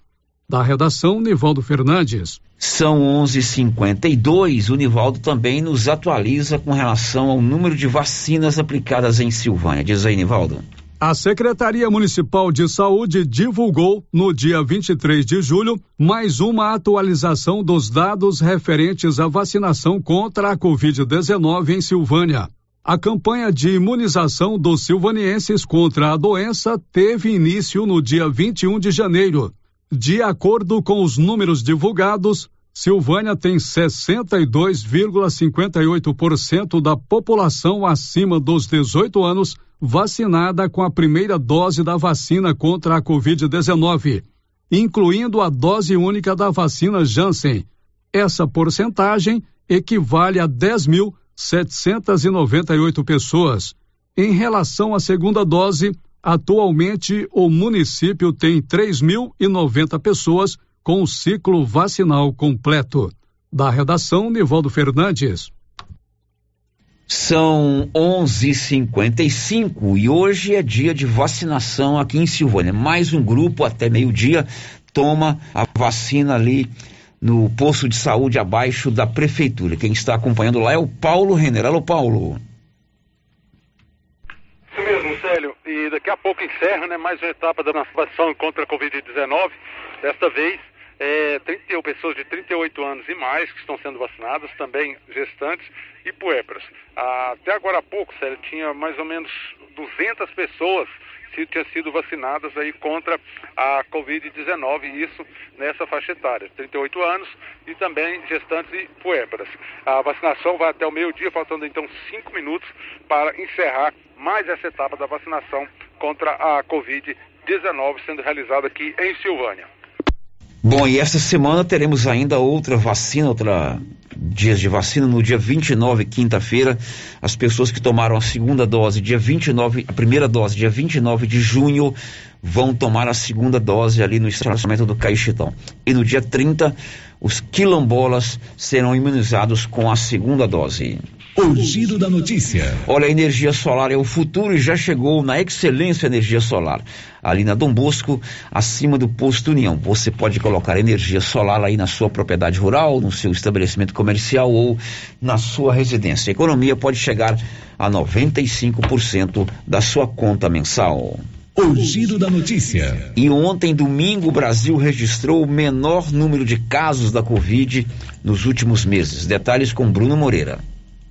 Da redação, Nivaldo Fernandes. São 11:52. O Nivaldo também nos atualiza com relação ao número de vacinas aplicadas em Silvânia. Diz aí, Nivaldo. A Secretaria Municipal de Saúde divulgou, no dia 23 de julho, mais uma atualização dos dados referentes à vacinação contra a Covid-19 em Silvânia. A campanha de imunização dos silvanienses contra a doença teve início no dia 21 de janeiro. De acordo com os números divulgados, Silvânia tem 62,58% da população acima dos 18 anos vacinada com a primeira dose da vacina contra a Covid-19, incluindo a dose única da vacina Janssen. Essa porcentagem equivale a 10 mil 798 pessoas. Em relação à segunda dose, atualmente o município tem 3.090 pessoas com o ciclo vacinal completo. Da redação, Nivaldo Fernandes. São 11:55 e hoje é dia de vacinação aqui em Silvânia. Mais um grupo até meio-dia toma a vacina ali no posto de saúde abaixo da prefeitura. Quem está acompanhando lá é o Paulo Renner. Alô, Paulo. Isso mesmo, Célio. E daqui a pouco encerra né, mais uma etapa da vacinação contra a Covid-19. Desta vez, é, 31 pessoas de 38 anos e mais que estão sendo vacinadas, também gestantes e puérperas. Até agora há pouco, Célio, tinha mais ou menos 200 pessoas tinham sido vacinadas aí contra a Covid-19, isso nessa faixa etária, 38 anos e também gestantes e puérperas. A vacinação vai até o meio-dia, faltando então cinco minutos para encerrar mais essa etapa da vacinação contra a Covid-19 sendo realizada aqui em Silvânia. Bom, e esta semana teremos ainda outra vacina, outra dias de vacina. No dia 29, quinta-feira, as pessoas que tomaram a segunda dose, dia 29, a primeira dose, dia 29 de junho, vão tomar a segunda dose ali no estacionamento do Caixitão. E no dia 30, os quilombolas serão imunizados com a segunda dose. O giro da notícia. Olha, a energia solar é o futuro e já chegou na Excelência Energia Solar. Ali na Dom Bosco, acima do posto União. Você pode colocar energia solar aí na sua propriedade rural, no seu estabelecimento comercial ou na sua residência. A economia pode chegar a 95% da sua conta mensal. O giro da notícia. E ontem, domingo, o Brasil registrou o menor número de casos da Covid nos últimos meses. Detalhes com Bruno Moreira.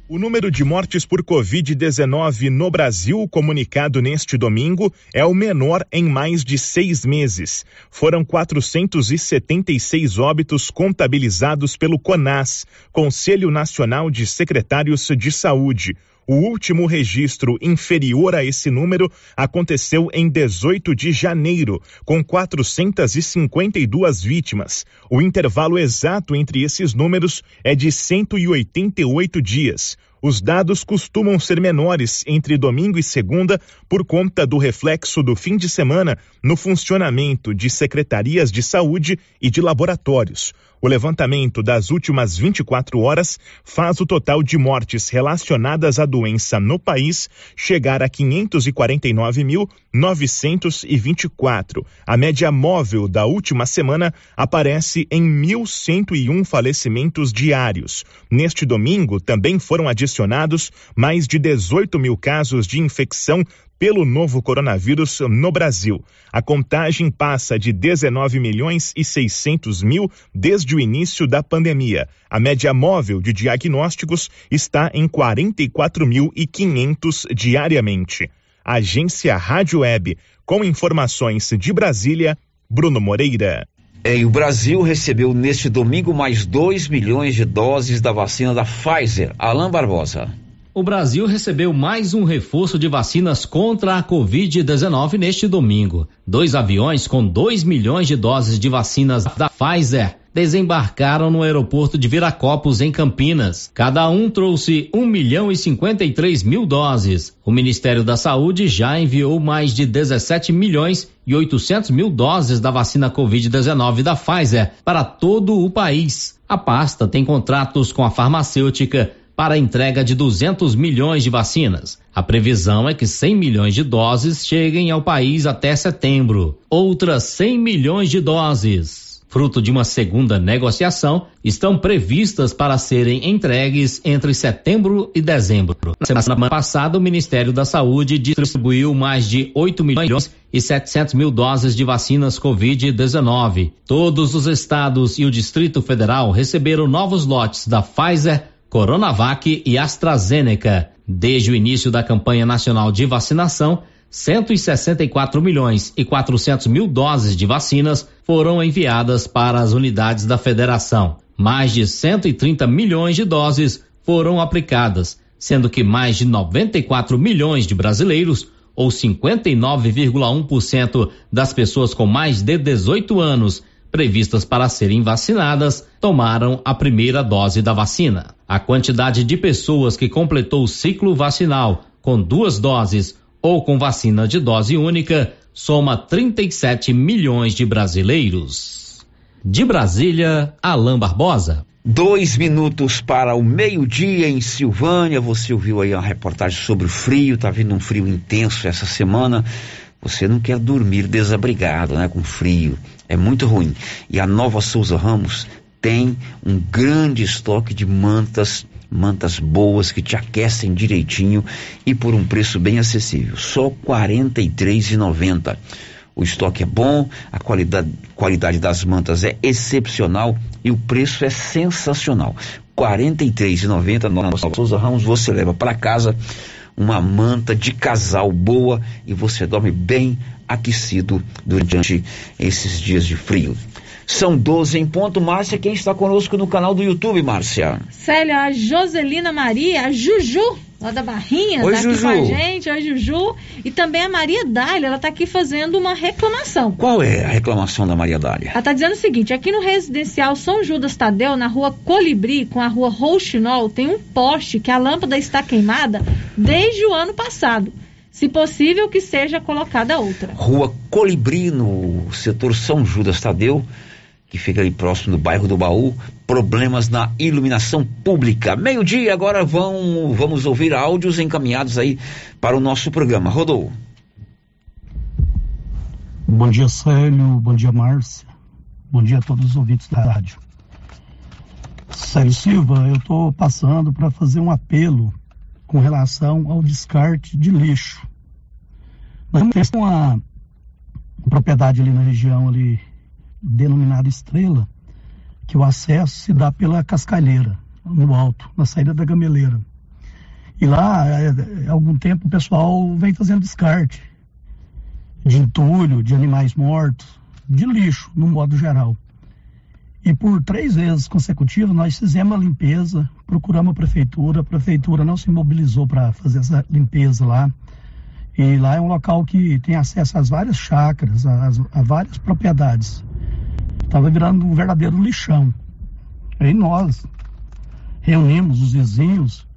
O número de mortes por Covid-19 no Brasil, comunicado neste domingo, é o menor em mais de seis meses. Foram 476 óbitos contabilizados pelo CONAS, Conselho Nacional de Secretários de Saúde. O último registro inferior a esse número aconteceu em 18 de janeiro, com 452 vítimas. O intervalo exato entre esses números é de 188 dias. Os dados costumam ser menores entre domingo e segunda por conta do reflexo do fim de semana no funcionamento de secretarias de saúde e de laboratórios. O levantamento das últimas 24 horas faz o total de mortes relacionadas à doença no país chegar a 549.924. A média móvel da última semana aparece em 1.101 falecimentos diários. Neste domingo, também foram adicionados mais de 18 mil casos de infecção pelo novo coronavírus no Brasil. A contagem passa de 19 milhões e 600 mil desde o início da pandemia. A média móvel de diagnósticos está em 44.500 diariamente. Agência Rádio Web, com informações de Brasília, Bruno Moreira. É, o Brasil recebeu neste domingo mais 2 milhões de doses da vacina da Pfizer. Alain Barbosa o Brasil recebeu mais um reforço de vacinas contra a Covid-19 neste domingo. Dois aviões com 2 milhões de doses de vacinas da Pfizer desembarcaram no aeroporto de Viracopos, em Campinas. Cada um trouxe 1 milhão e 53 mil doses. O Ministério da Saúde já enviou mais de 17 milhões e 800 mil doses da vacina Covid-19 da Pfizer para todo o país. A pasta tem contratos com a farmacêutica para a entrega de 200 milhões de vacinas. A previsão é que 100 milhões de doses cheguem ao país até setembro. Outras 100 milhões de doses fruto de uma segunda negociação, estão previstas para serem entregues entre setembro e dezembro. Na semana passada, o Ministério da Saúde distribuiu mais de 8 milhões e 700 mil doses de vacinas Covid-19. Todos os estados e o Distrito Federal receberam novos lotes da Pfizer Coronavac e AstraZeneca. Desde o início da campanha nacional de vacinação, 164 milhões e 400 mil doses de vacinas foram enviadas para as unidades da federação. Mais de 130 milhões de doses foram aplicadas, sendo que mais de 94 milhões de brasileiros, ou 59,1% das pessoas com mais de 18 anos, previstas para serem vacinadas tomaram a primeira dose da vacina. A quantidade de pessoas que completou o ciclo vacinal com duas doses ou com vacina de dose única soma 37 milhões de brasileiros. De Brasília, Alain Barbosa. Dois minutos para o meio-dia em Silvânia. Você ouviu aí a reportagem sobre o frio, tá vindo um frio intenso essa semana. Você não quer dormir desabrigado, né? Com frio. É muito ruim. E a Nova Souza Ramos tem um grande estoque de mantas, mantas boas que te aquecem direitinho e por um preço bem acessível. Só R$ 43,90. O estoque é bom, a qualidade, qualidade das mantas é excepcional e o preço é sensacional. R$ 43,90 na Nova Souza Ramos você leva para casa uma manta de casal boa e você dorme bem aquecido durante esses dias de frio. São 12 em ponto. Márcia, quem está conosco no canal do YouTube, Márcia? Célia, a Joselina Maria, a Juju, lá da Barrinha, Oi, tá Juju. aqui com a gente. Oi, Juju. E também a Maria Dália, ela tá aqui fazendo uma reclamação. Qual é a reclamação da Maria Dália? Ela tá dizendo o seguinte: aqui no residencial São Judas Tadeu, na rua Colibri, com a rua Rouxinol, tem um poste que a lâmpada está queimada desde o ano passado. Se possível, que seja colocada outra. Rua Colibri, no setor São Judas Tadeu, que fica ali próximo do bairro do Baú. Problemas na iluminação pública. Meio-dia, agora vão, vamos ouvir áudios encaminhados aí para o nosso programa. Rodou. Bom dia, Célio. Bom dia, Márcia. Bom dia a todos os ouvintes da rádio. Célio Silva, eu estou passando para fazer um apelo com relação ao descarte de lixo. Nós temos uma propriedade ali na região ali denominada Estrela, que o acesso se dá pela cascalheira, no alto, na saída da gameleira. E lá, há algum tempo, o pessoal vem fazendo descarte de entulho, de animais mortos, de lixo, no modo geral. E por três vezes consecutivas nós fizemos a limpeza, procuramos a prefeitura, a prefeitura não se mobilizou para fazer essa limpeza lá. E lá é um local que tem acesso às várias chácaras, às- a, várias propriedades. Estava virando um verdadeiro lixão. Aí nós reunimos os vizinhos,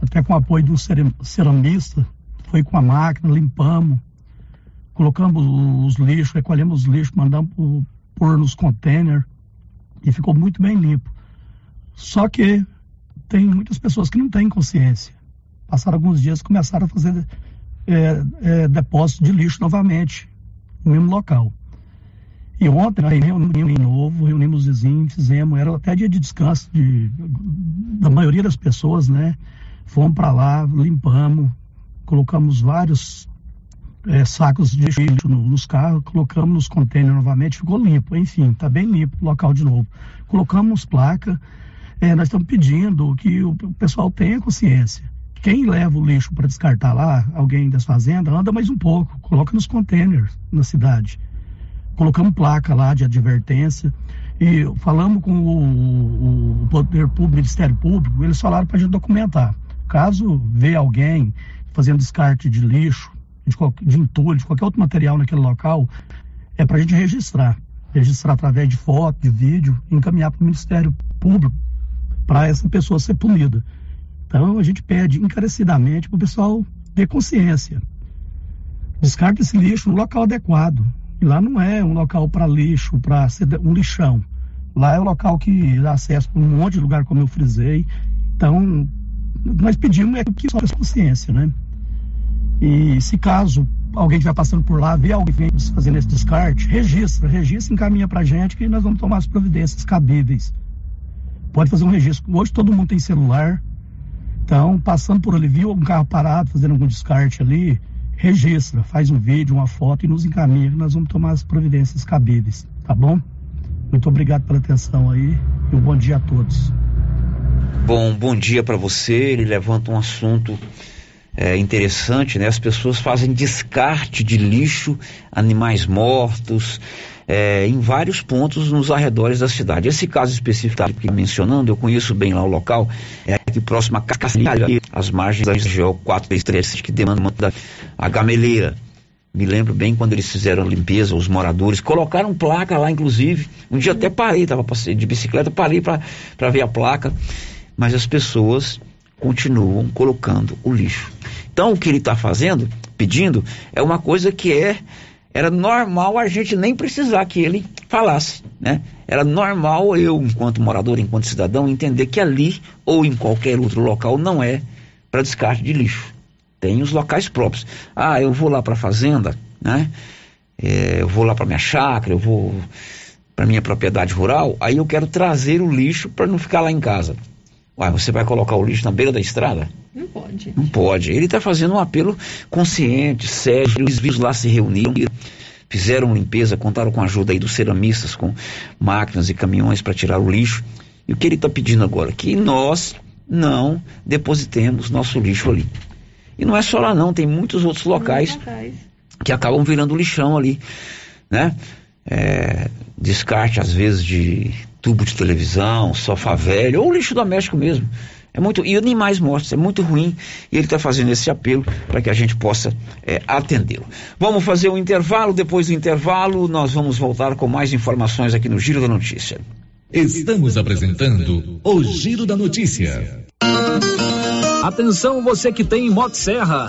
até com o apoio de um ceramista, foi com a máquina, limpamos, colocamos os lixos, recolhemos os lixos, mandamos pôr nos containers e ficou muito bem limpo. Só que tem muitas pessoas que não têm consciência. Passaram alguns dias e começaram a fazer é, é, depósito de lixo novamente, no mesmo local. E ontem nós reunimos de novo, reunimos os vizinhos, fizemos, era até dia de descanso de, da maioria das pessoas, né? Fomos para lá, limpamos, colocamos vários é, sacos de lixo no- nos carros, colocamos nos containers novamente, ficou limpo, enfim, está bem limpo o local de novo. Colocamos placa, é, nós estamos pedindo que o, pessoal tenha consciência. Quem leva o lixo para descartar lá, alguém das fazendas, anda mais um pouco, coloca nos containers na cidade. Colocamos placa lá de advertência e falamos com o, o Poder Público, Ministério Público, eles falaram para a gente documentar. Caso vê alguém fazendo descarte de lixo, de, de entulho, de qualquer outro material naquele local, é para a gente registrar. Registrar através de foto, de vídeo, encaminhar para o Ministério Público para essa pessoa ser punida. Então a gente pede encarecidamente para o pessoal ter consciência. Descarte esse lixo no local adequado. Lá não é um local para lixo, para ser um lixão. Lá é o local que dá acesso para um monte de lugar, como eu frisei. Então, nós pedimos é que só consciência, né? E se caso alguém estiver passando por lá, vê alguém fazendo esse descarte, registra, registra e encaminha para gente que nós vamos tomar as providências cabíveis. Pode fazer um registro. Hoje todo mundo tem celular. Então, passando por ali, viu um carro parado, fazendo algum descarte ali, registra, faz um vídeo, uma foto e nos encaminha nós vamos tomar as providências cabíveis, tá bom? Muito obrigado pela atenção aí e um bom dia a todos. Bom, bom dia para você. Ele levanta um assunto é, interessante, né? As pessoas fazem descarte de lixo, animais mortos, é, em vários pontos nos arredores da cidade. Esse caso específico que mencionando, eu conheço bem lá o local, é aqui próximo a Cacilha, as margens da GO 433, que demanda a gameleira. Me lembro bem quando eles fizeram a limpeza, os moradores colocaram placa lá, inclusive. Um dia até parei, estava de bicicleta, parei para ver a placa, mas as pessoas continuam colocando o lixo. Então, o que ele está fazendo, pedindo, é uma coisa que é era normal a gente nem precisar que ele falasse, né? Era normal eu, enquanto morador, enquanto cidadão, entender que ali ou em qualquer outro local não é para descarte de lixo. Tem os locais próprios. Ah, eu vou lá para a fazenda, né? É, eu vou lá para minha chácara, eu vou para minha propriedade rural, aí eu quero trazer o lixo para não ficar lá em casa. Uai, você vai colocar o lixo na beira da estrada? Não pode. Não pode. Ele está fazendo um apelo consciente, sério. Os vivos lá se reuniram, fizeram limpeza, contaram com a ajuda aí dos ceramistas, com máquinas e caminhões para tirar o lixo. E o que ele está pedindo agora? Que nós não depositemos nosso lixo ali. E não é só lá não, tem muitos outros locais, locais. que acabam virando lixão ali, né? É, descarte às vezes de tubo de televisão, sofá velho, ou lixo doméstico mesmo. É muito, e animais mortos, é muito ruim. E ele está fazendo esse apelo para que a gente possa é, atendê-lo. Vamos fazer um intervalo, depois do intervalo, nós vamos voltar com mais informações aqui no Giro da Notícia. Estamos apresentando o Giro da Notícia. Atenção, você que tem Motosserra.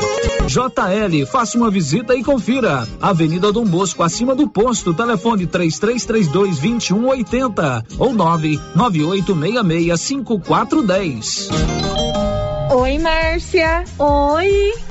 JL, faça uma visita e confira. Avenida Dom Bosco, acima do posto, telefone 3332 2180 ou 99866 5410. Oi, Márcia. Oi.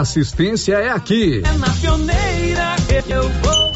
assistência é aqui. É na pioneira que eu vou.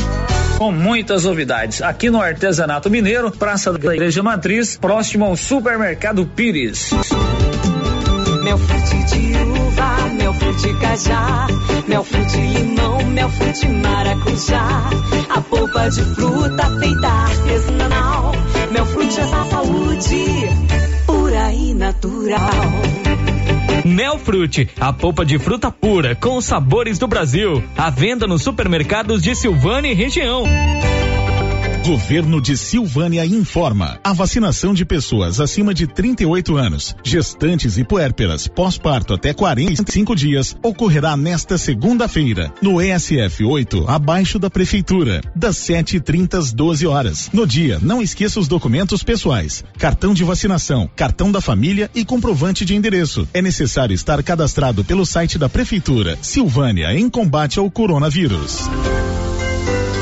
com muitas novidades. Aqui no Artesanato Mineiro, Praça da Igreja Matriz, próximo ao Supermercado Pires. Mel frute de uva, mel frute cajá, mel frute limão, mel frute maracujá. A polpa de fruta feita artesanal, mel frute é saúde, pura e natural. Melfrute, a polpa de fruta pura com os sabores do Brasil. À venda nos supermercados de Silvânia e região. Governo de Silvânia informa. A vacinação de pessoas acima de 38 anos, gestantes e puérperas pós-parto até 45 dias ocorrerá nesta segunda-feira no ESF 8, abaixo da prefeitura, das 7h30 às 12 horas. No dia, não esqueça os documentos pessoais, cartão de vacinação, cartão da família e comprovante de endereço. É necessário estar cadastrado pelo site da prefeitura. Silvânia em combate ao coronavírus.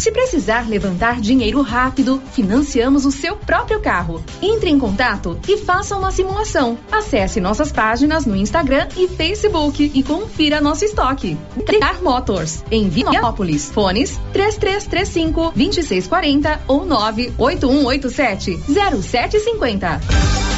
Se precisar levantar dinheiro rápido, financiamos o seu próprio carro. Entre em contato e faça uma simulação. Acesse nossas páginas no Instagram e Facebook e confira nosso estoque. Triar Motors, em Vianópolis. Fones 3335 2640 ou 98187 0750.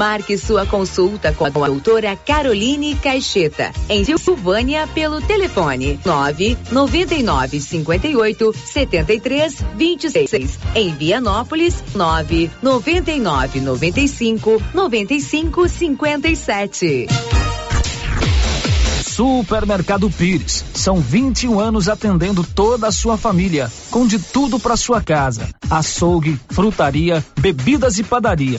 Marque sua consulta com a doutora Caroline Caixeta, em Silvânia, pelo telefone 9 99 58 73 26. Em Vianópolis, 9 99 95 95 57. Supermercado Pires. São 21 anos atendendo toda a sua família, com de tudo para sua casa: açougue, frutaria, bebidas e padaria.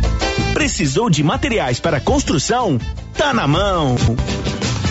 Precisou de materiais para construção? Tá na mão.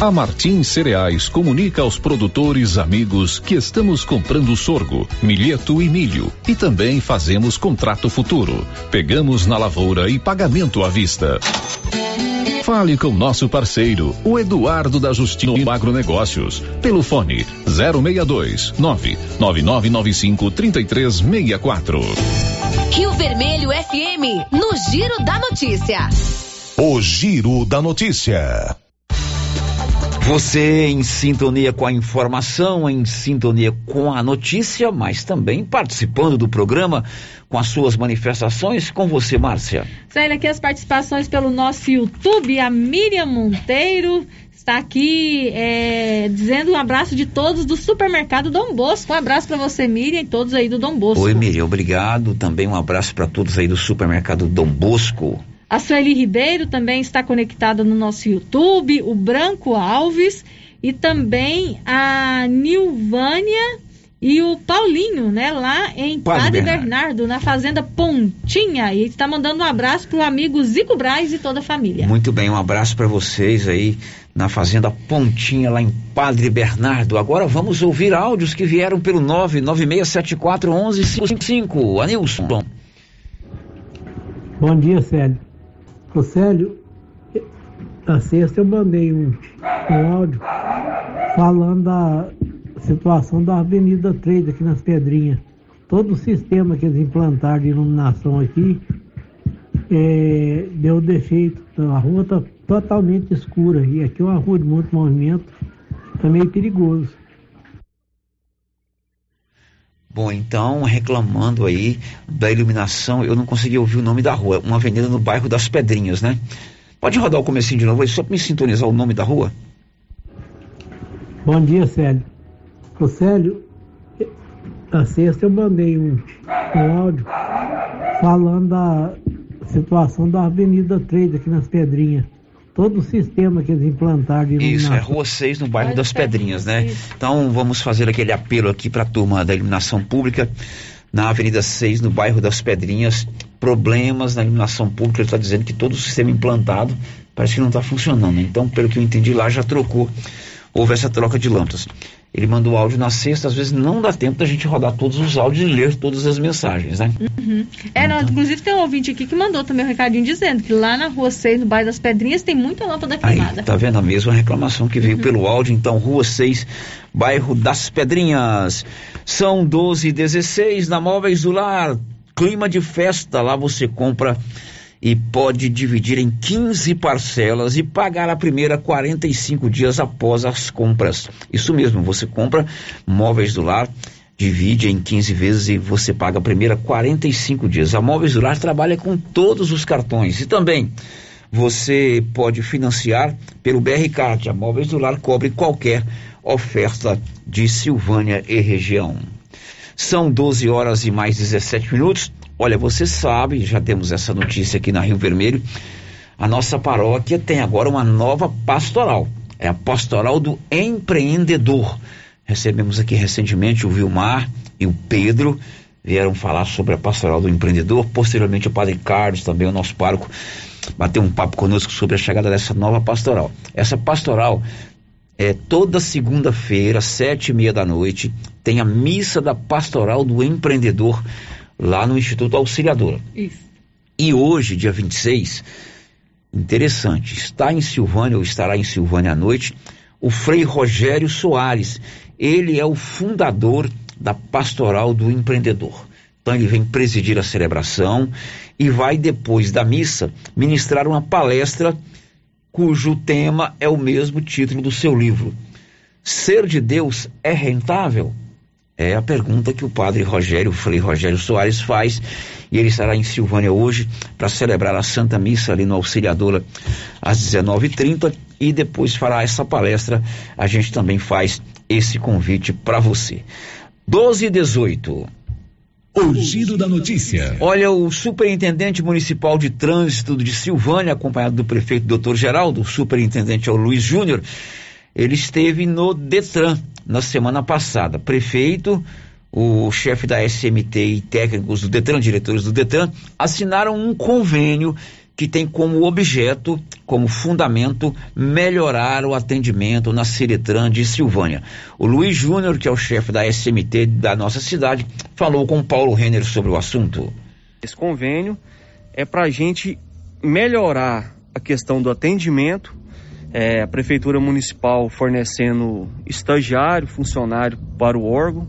A Martins Cereais comunica aos produtores amigos que estamos comprando sorgo, milheto e milho e também fazemos contrato futuro. Pegamos na lavoura e pagamento à vista. Fale com nosso parceiro, o Eduardo da Justino Agronegócios, pelo fone 062 99995 3364. Rio Vermelho FM, no Giro da Notícia. O Giro da Notícia. Você em sintonia com a informação, em sintonia com a notícia, mas também participando do programa com as suas manifestações. Com você, Márcia. Saindo aqui as participações pelo nosso YouTube, a Miriam Monteiro está aqui é, dizendo um abraço de todos do supermercado Dom Bosco. Um abraço para você, Miriam, e todos aí do Dom Bosco. Oi, Miriam, obrigado. Também um abraço para todos aí do supermercado Dom Bosco. A Sueli Ribeiro também está conectada no nosso YouTube, o Branco Alves e também a Nilvânia e o Paulinho, né, lá em Padre, Padre Bernardo. Bernardo. na Fazenda Pontinha. E está mandando um abraço pro amigo Zico Braz e toda a família. Muito bem, um abraço para vocês aí na Fazenda Pontinha, lá em Padre Bernardo. Agora vamos ouvir áudios que vieram pelo 99674 1155. Anilson. Bom dia, Célio. Ô Célio, na sexta eu mandei um, um áudio falando da situação da Avenida 3 aqui nas Pedrinhas. Todo o sistema que eles implantaram de iluminação aqui é, deu defeito. A rua está totalmente escura e aqui é uma rua de muito movimento, está meio perigoso. Bom, então, reclamando aí da iluminação, eu não consegui ouvir o nome da rua. Uma avenida no bairro das Pedrinhas, né? Pode rodar o comecinho de novo aí, só para me sintonizar o nome da rua? Bom dia, Célio. Ô, Célio, na sexta eu mandei um, um áudio falando da situação da Avenida 3 aqui nas Pedrinhas todo o sistema que eles implantaram de iluminação. Isso, é Rua 6, no bairro das Pedrinhas, né? Então vamos fazer aquele apelo aqui para a turma da iluminação pública na Avenida 6, no bairro das Pedrinhas. Problemas na iluminação pública, ele está dizendo que todo o sistema implantado parece que não está funcionando. Então, pelo que eu entendi lá, já trocou, houve essa troca de lâmpadas. Ele mandou áudio na sexta, às vezes não dá tempo da gente rodar todos os áudios e ler todas as mensagens, né? Uhum. É, não, inclusive tem um ouvinte aqui que mandou também um recadinho dizendo que lá na rua 6, no bairro das Pedrinhas, tem muita lâmpada queimada. Aí, tá vendo a mesma reclamação que veio uhum. pelo áudio, então, rua 6, bairro das Pedrinhas. São 12 e 16 na Móveis do Lar, clima de festa, lá você compra e pode dividir em 15 parcelas e pagar a primeira 45 dias após as compras. Isso mesmo, você compra móveis do lar, divide em 15 vezes e você paga a primeira 45 dias. A Móveis do Lar trabalha com todos os cartões e também você pode financiar pelo BR Card. A Móveis do Lar cobre qualquer oferta de Silvânia e região. São 12 horas e mais 17 minutos. Olha, você sabe, já temos essa notícia aqui na Rio Vermelho, a nossa paróquia tem agora uma nova pastoral. É a pastoral do empreendedor. Recebemos aqui recentemente o Vilmar e o Pedro vieram falar sobre a pastoral do empreendedor. Posteriormente, o Padre Carlos, também o nosso pároco, bateu um papo conosco sobre a chegada dessa nova pastoral. Essa pastoral é toda segunda-feira, sete e meia da noite, tem a missa da pastoral do empreendedor lá no Instituto Auxiliadora. Isso. E hoje, dia 26, interessante, está em Silvânia, ou estará em Silvânia à noite, o Frei Rogério Soares. Ele é o fundador da Pastoral do Empreendedor. Então ele vem presidir a celebração e vai, depois da missa, ministrar uma palestra cujo tema é o mesmo título do seu livro. Ser de Deus é rentável? É a pergunta que o padre Rogério, o Frei Rogério Soares faz, e ele estará em Silvânia hoje para celebrar a Santa Missa ali no Auxiliadora às 19h30 e depois fará essa palestra. A gente também faz esse convite para você. 12 e 18. O giro da notícia. Olha, o superintendente municipal de trânsito de Silvânia, acompanhado do prefeito doutor Geraldo, o superintendente é o Luiz Júnior, ele esteve no Detran na semana passada. Prefeito, o chefe da SMT e técnicos do Detran, diretores do Detran, assinaram um convênio que tem como objeto, como fundamento, melhorar o atendimento na Ciretran de Silvânia. O Luiz Júnior, que é o chefe da SMT da nossa cidade, falou com Paulo Renner sobre o assunto. Esse convênio é para a gente melhorar a questão do atendimento, é, a Prefeitura Municipal fornecendo estagiário, funcionário para o órgão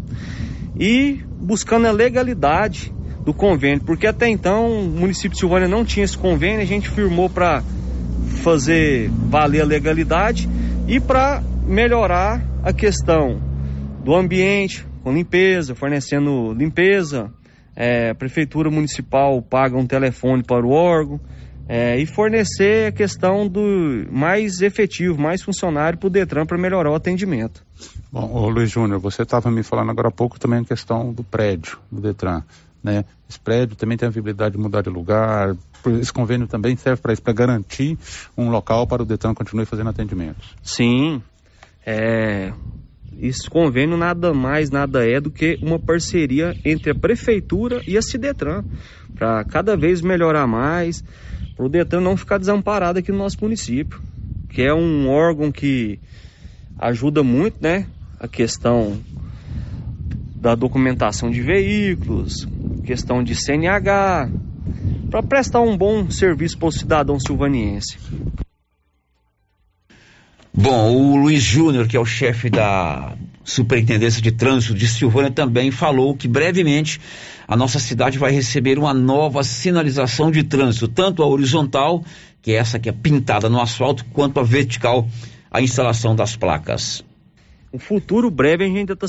e buscando a legalidade do convênio, porque até então o município de Silvânia não tinha esse convênio, a gente firmou para fazer valer a legalidade e para melhorar a questão do ambiente, com limpeza, fornecendo limpeza, é, a prefeitura municipal paga um telefone para o órgão é, e fornecer a questão do mais efetivo, mais funcionário para o Detran para melhorar o atendimento. Bom, ô Luiz Júnior, você estava me falando agora há pouco também a questão do prédio do Detran né? Esse prédio também tem a viabilidade de mudar de lugar. Esse convênio também serve para isso, para garantir um local para o Detran continuar fazendo atendimentos. Sim. É, esse convênio nada mais, nada é do que uma parceria entre a prefeitura e a Cidetran, para cada vez melhorar mais, para o Detran não ficar desamparado aqui no nosso município, que é um órgão que ajuda muito, né, a questão da documentação de veículos, questão de CNH, para prestar um bom serviço para o cidadão silvaniense. Bom, o Luiz Júnior, que é o chefe da Superintendência de Trânsito de Silvânia, também falou que brevemente a nossa cidade vai receber uma nova sinalização de trânsito, tanto a horizontal, que é essa que é pintada no asfalto, quanto a vertical, a instalação das placas. O futuro breve a gente ainda está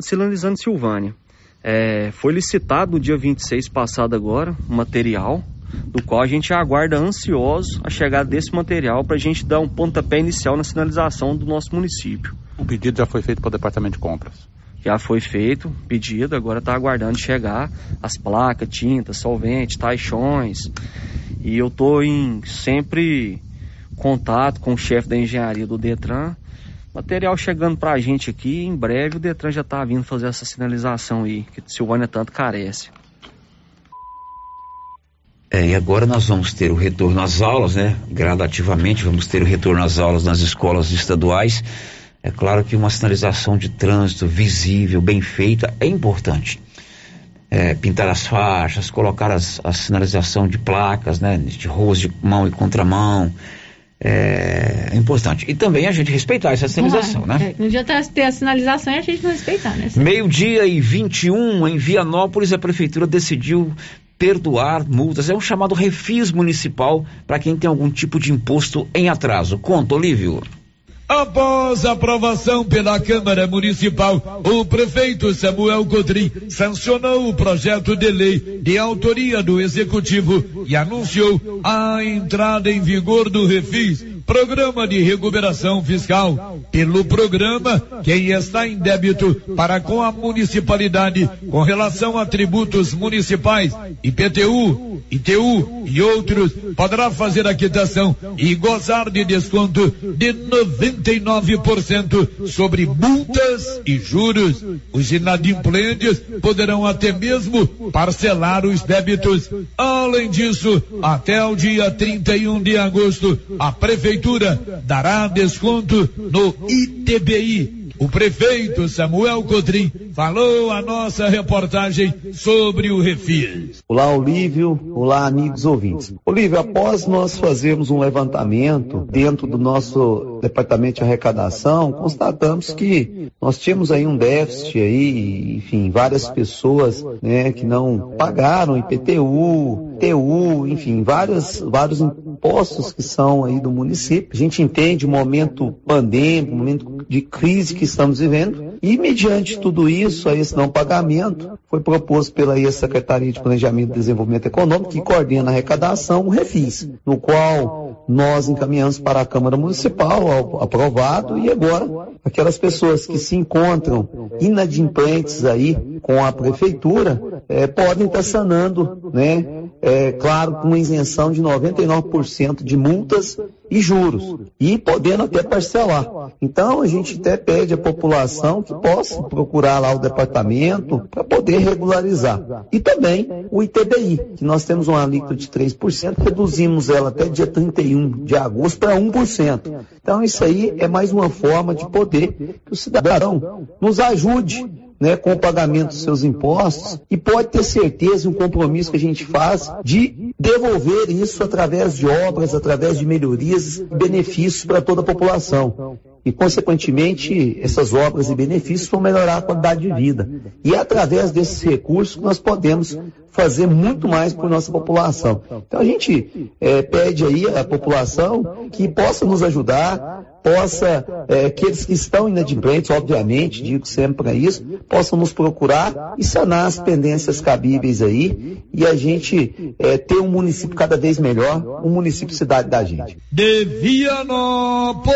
sinalizando Silvânia. É, foi licitado no dia 26 passado agora, um material, do qual a gente aguarda ansioso a chegada desse material para a gente dar um pontapé inicial na sinalização do nosso município. O pedido já foi feito para o departamento de compras? Já foi feito, pedido, agora está aguardando chegar as placas, tintas, solvente, taixões. E eu estou em sempre contato com o chefe da engenharia do Detran Material chegando pra gente aqui, em breve o Detran já tá vindo fazer essa sinalização aí, que Silvânia tanto carece. É, e agora nós vamos ter o retorno às aulas, né? Gradativamente vamos ter o retorno às aulas nas escolas estaduais. É claro que uma sinalização de trânsito visível, bem feita, é importante. É, pintar as faixas, colocar as, a sinalização de placas, né? De ruas de mão e contramão é, importante. E também a gente respeitar essa sinalização, claro, né? É, não adianta ter a sinalização e a gente não respeitar, né? Meio-dia e 21 em Vianópolis, a prefeitura decidiu perdoar multas. É um chamado refis municipal para quem tem algum tipo de imposto em atraso. Conta, Olívio. Após aprovação pela Câmara Municipal, o prefeito Samuel Codrim sancionou o projeto de lei de autoria do Executivo e anunciou a entrada em vigor do refis Programa de Recuperação Fiscal. Pelo programa, quem está em débito para com a municipalidade com relação a tributos municipais, IPTU, ITU e outros, poderá fazer a quitação e gozar de desconto de 99% sobre multas e juros. Os inadimplentes poderão até mesmo parcelar os débitos. Além disso, até o dia 31 de agosto, a Prefeitura Prefeitura dará desconto no ITBI o prefeito Samuel Codrim falou a nossa reportagem sobre o refis. Olá, Olívio. Olá, amigos ouvintes. Olívio, após nós fazermos um levantamento dentro do nosso departamento de arrecadação, constatamos que nós tínhamos aí um déficit aí, enfim, várias pessoas, né, que não pagaram IPTU, TU, enfim, vários, vários impostos que são aí do município. A gente entende o momento pandêmico, o momento de crise que estamos vivendo. E, mediante tudo isso, a esse não pagamento, foi proposto pela Secretaria de Planejamento e Desenvolvimento Econômico, que coordena a arrecadação, o REFIS, no qual nós encaminhamos para a Câmara Municipal, aprovado, e agora aquelas pessoas que se encontram inadimplentes aí com a Prefeitura é, podem estar sanando, né? É, claro, com uma isenção de 99% de multas e juros, e podendo até parcelar. Então, a gente até pede à população que possa procurar lá o departamento para poder regularizar. E também o ITBI, que nós temos uma alíquota de 3%, reduzimos ela até dia 31 de agosto para 1%. Então, isso aí é mais uma forma de poder que o cidadão nos ajude né, com o pagamento dos seus impostos e pode ter certeza um compromisso que a gente faz de devolver isso através de obras, através de melhorias e benefícios para toda a população e, consequentemente, essas obras e benefícios vão melhorar a qualidade de vida. E é através desses recursos que nós podemos fazer muito mais por nossa população. Então a gente é, pede aí à população que possa nos ajudar, possa, é, aqueles que estão inadimplentes, obviamente, digo sempre para isso, possam nos procurar e sanar as pendências cabíveis aí e a gente é, ter um município cada vez melhor, um município cidade da gente. De Vianópolis,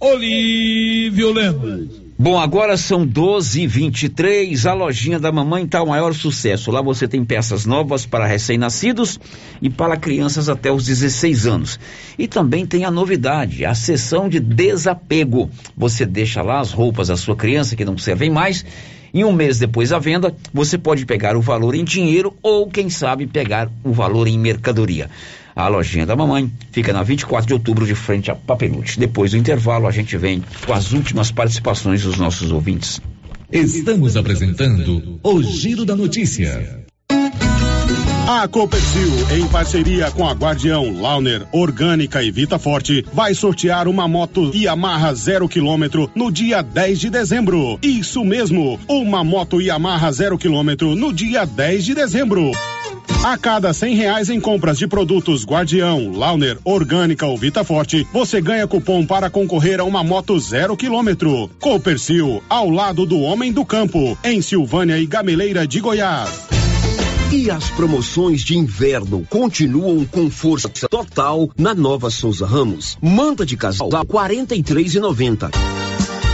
Olívio Lemos. Bom, agora são 12 h 23 A lojinha da mamãe está o maior sucesso. Lá você tem peças novas para recém-nascidos e para crianças até os 16 anos. E também tem a novidade, a sessão de desapego. Você deixa lá as roupas da sua criança que não servem mais. E um mês depois da venda, você pode pegar o valor em dinheiro ou, quem sabe, pegar o valor em mercadoria. A lojinha da mamãe fica na 24 de outubro, de frente a Papelute. Depois do intervalo, a gente vem com as últimas participações dos nossos ouvintes. Estamos apresentando o Giro da Notícia. A Copercil, em parceria com a Guardião, Launer, Orgânica e Vita Forte, vai sortear uma moto Yamaha zero quilômetro no dia 10 de dezembro. Isso mesmo, uma moto Yamaha zero quilômetro no dia 10 de dezembro. A cada cem reais em compras de produtos Guardião, Launer, Orgânica ou Vita Forte, você ganha cupom para concorrer a uma moto zero quilômetro. Copercil, ao lado do homem do campo, em Silvânia e Gameleira de Goiás. E as promoções de inverno continuam com força total na Nova Souza Ramos. Manta de casal a quarenta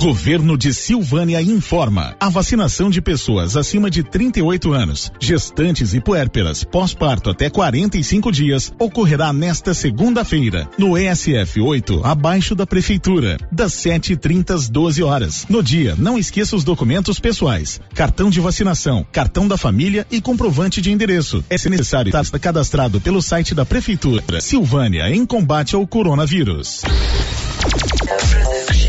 Governo de Silvânia informa. A vacinação de pessoas acima de 38 anos, gestantes e puérperas pós-parto até 45 dias ocorrerá nesta segunda-feira no ESF 8, abaixo da prefeitura, das 7h30 às 12 horas. No dia, não esqueça os documentos pessoais, cartão de vacinação, cartão da família e comprovante de endereço. É necessário estar cadastrado pelo site da prefeitura. Silvânia em combate ao coronavírus.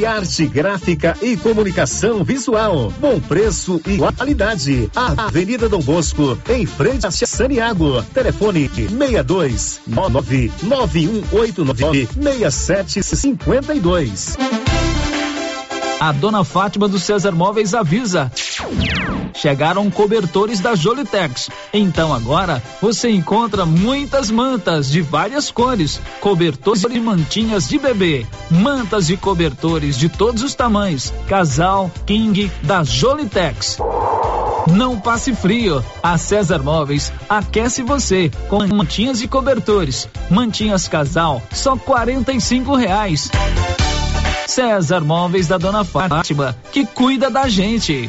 Criarte Gráfica e Comunicação Visual. Bom preço e qualidade. Avenida Dom Bosco, em frente a Saniago. Telefone 62 99 9189 6752. A dona Fátima do César Móveis avisa. Chegaram cobertores da Jolitex. Então agora você encontra muitas mantas de várias cores, cobertores e mantinhas de bebê, mantas e cobertores de todos os tamanhos, casal, king da Jolitex. Não passe frio. A César Móveis aquece você com mantinhas e cobertores. Mantinhas casal, só quarenta e cinco reais. César Móveis da Dona Fátima, que cuida da gente.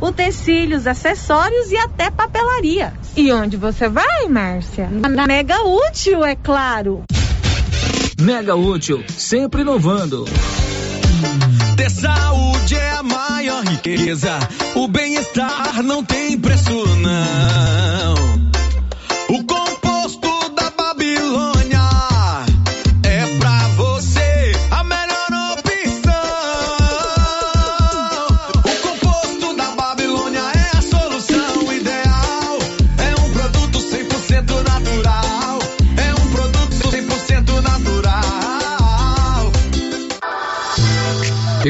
utensílios, acessórios e até papelaria. E onde você vai, Márcia? Na Mega Útil, é claro. Mega Útil, sempre inovando. Ter saúde é a maior riqueza. O bem-estar não tem preço, não. O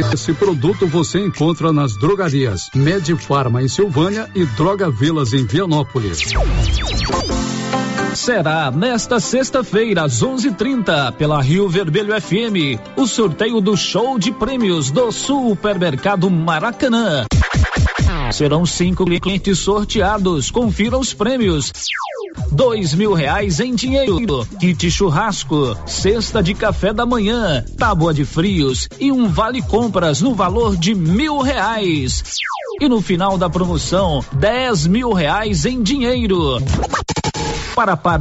Esse produto você encontra nas drogarias Medifarma em Silvânia e Droga Vilas em Vianópolis. Será nesta sexta-feira, às 11:30, pela Rio Vermelho FM, o sorteio do show de prêmios do Supermercado Maracanã. Serão cinco clientes sorteados. Confira os prêmios. Dois mil reais em dinheiro, kit churrasco, cesta de café da manhã, tábua de frios e um vale compras no valor de mil reais. E no final da promoção, dez mil reais em dinheiro. Para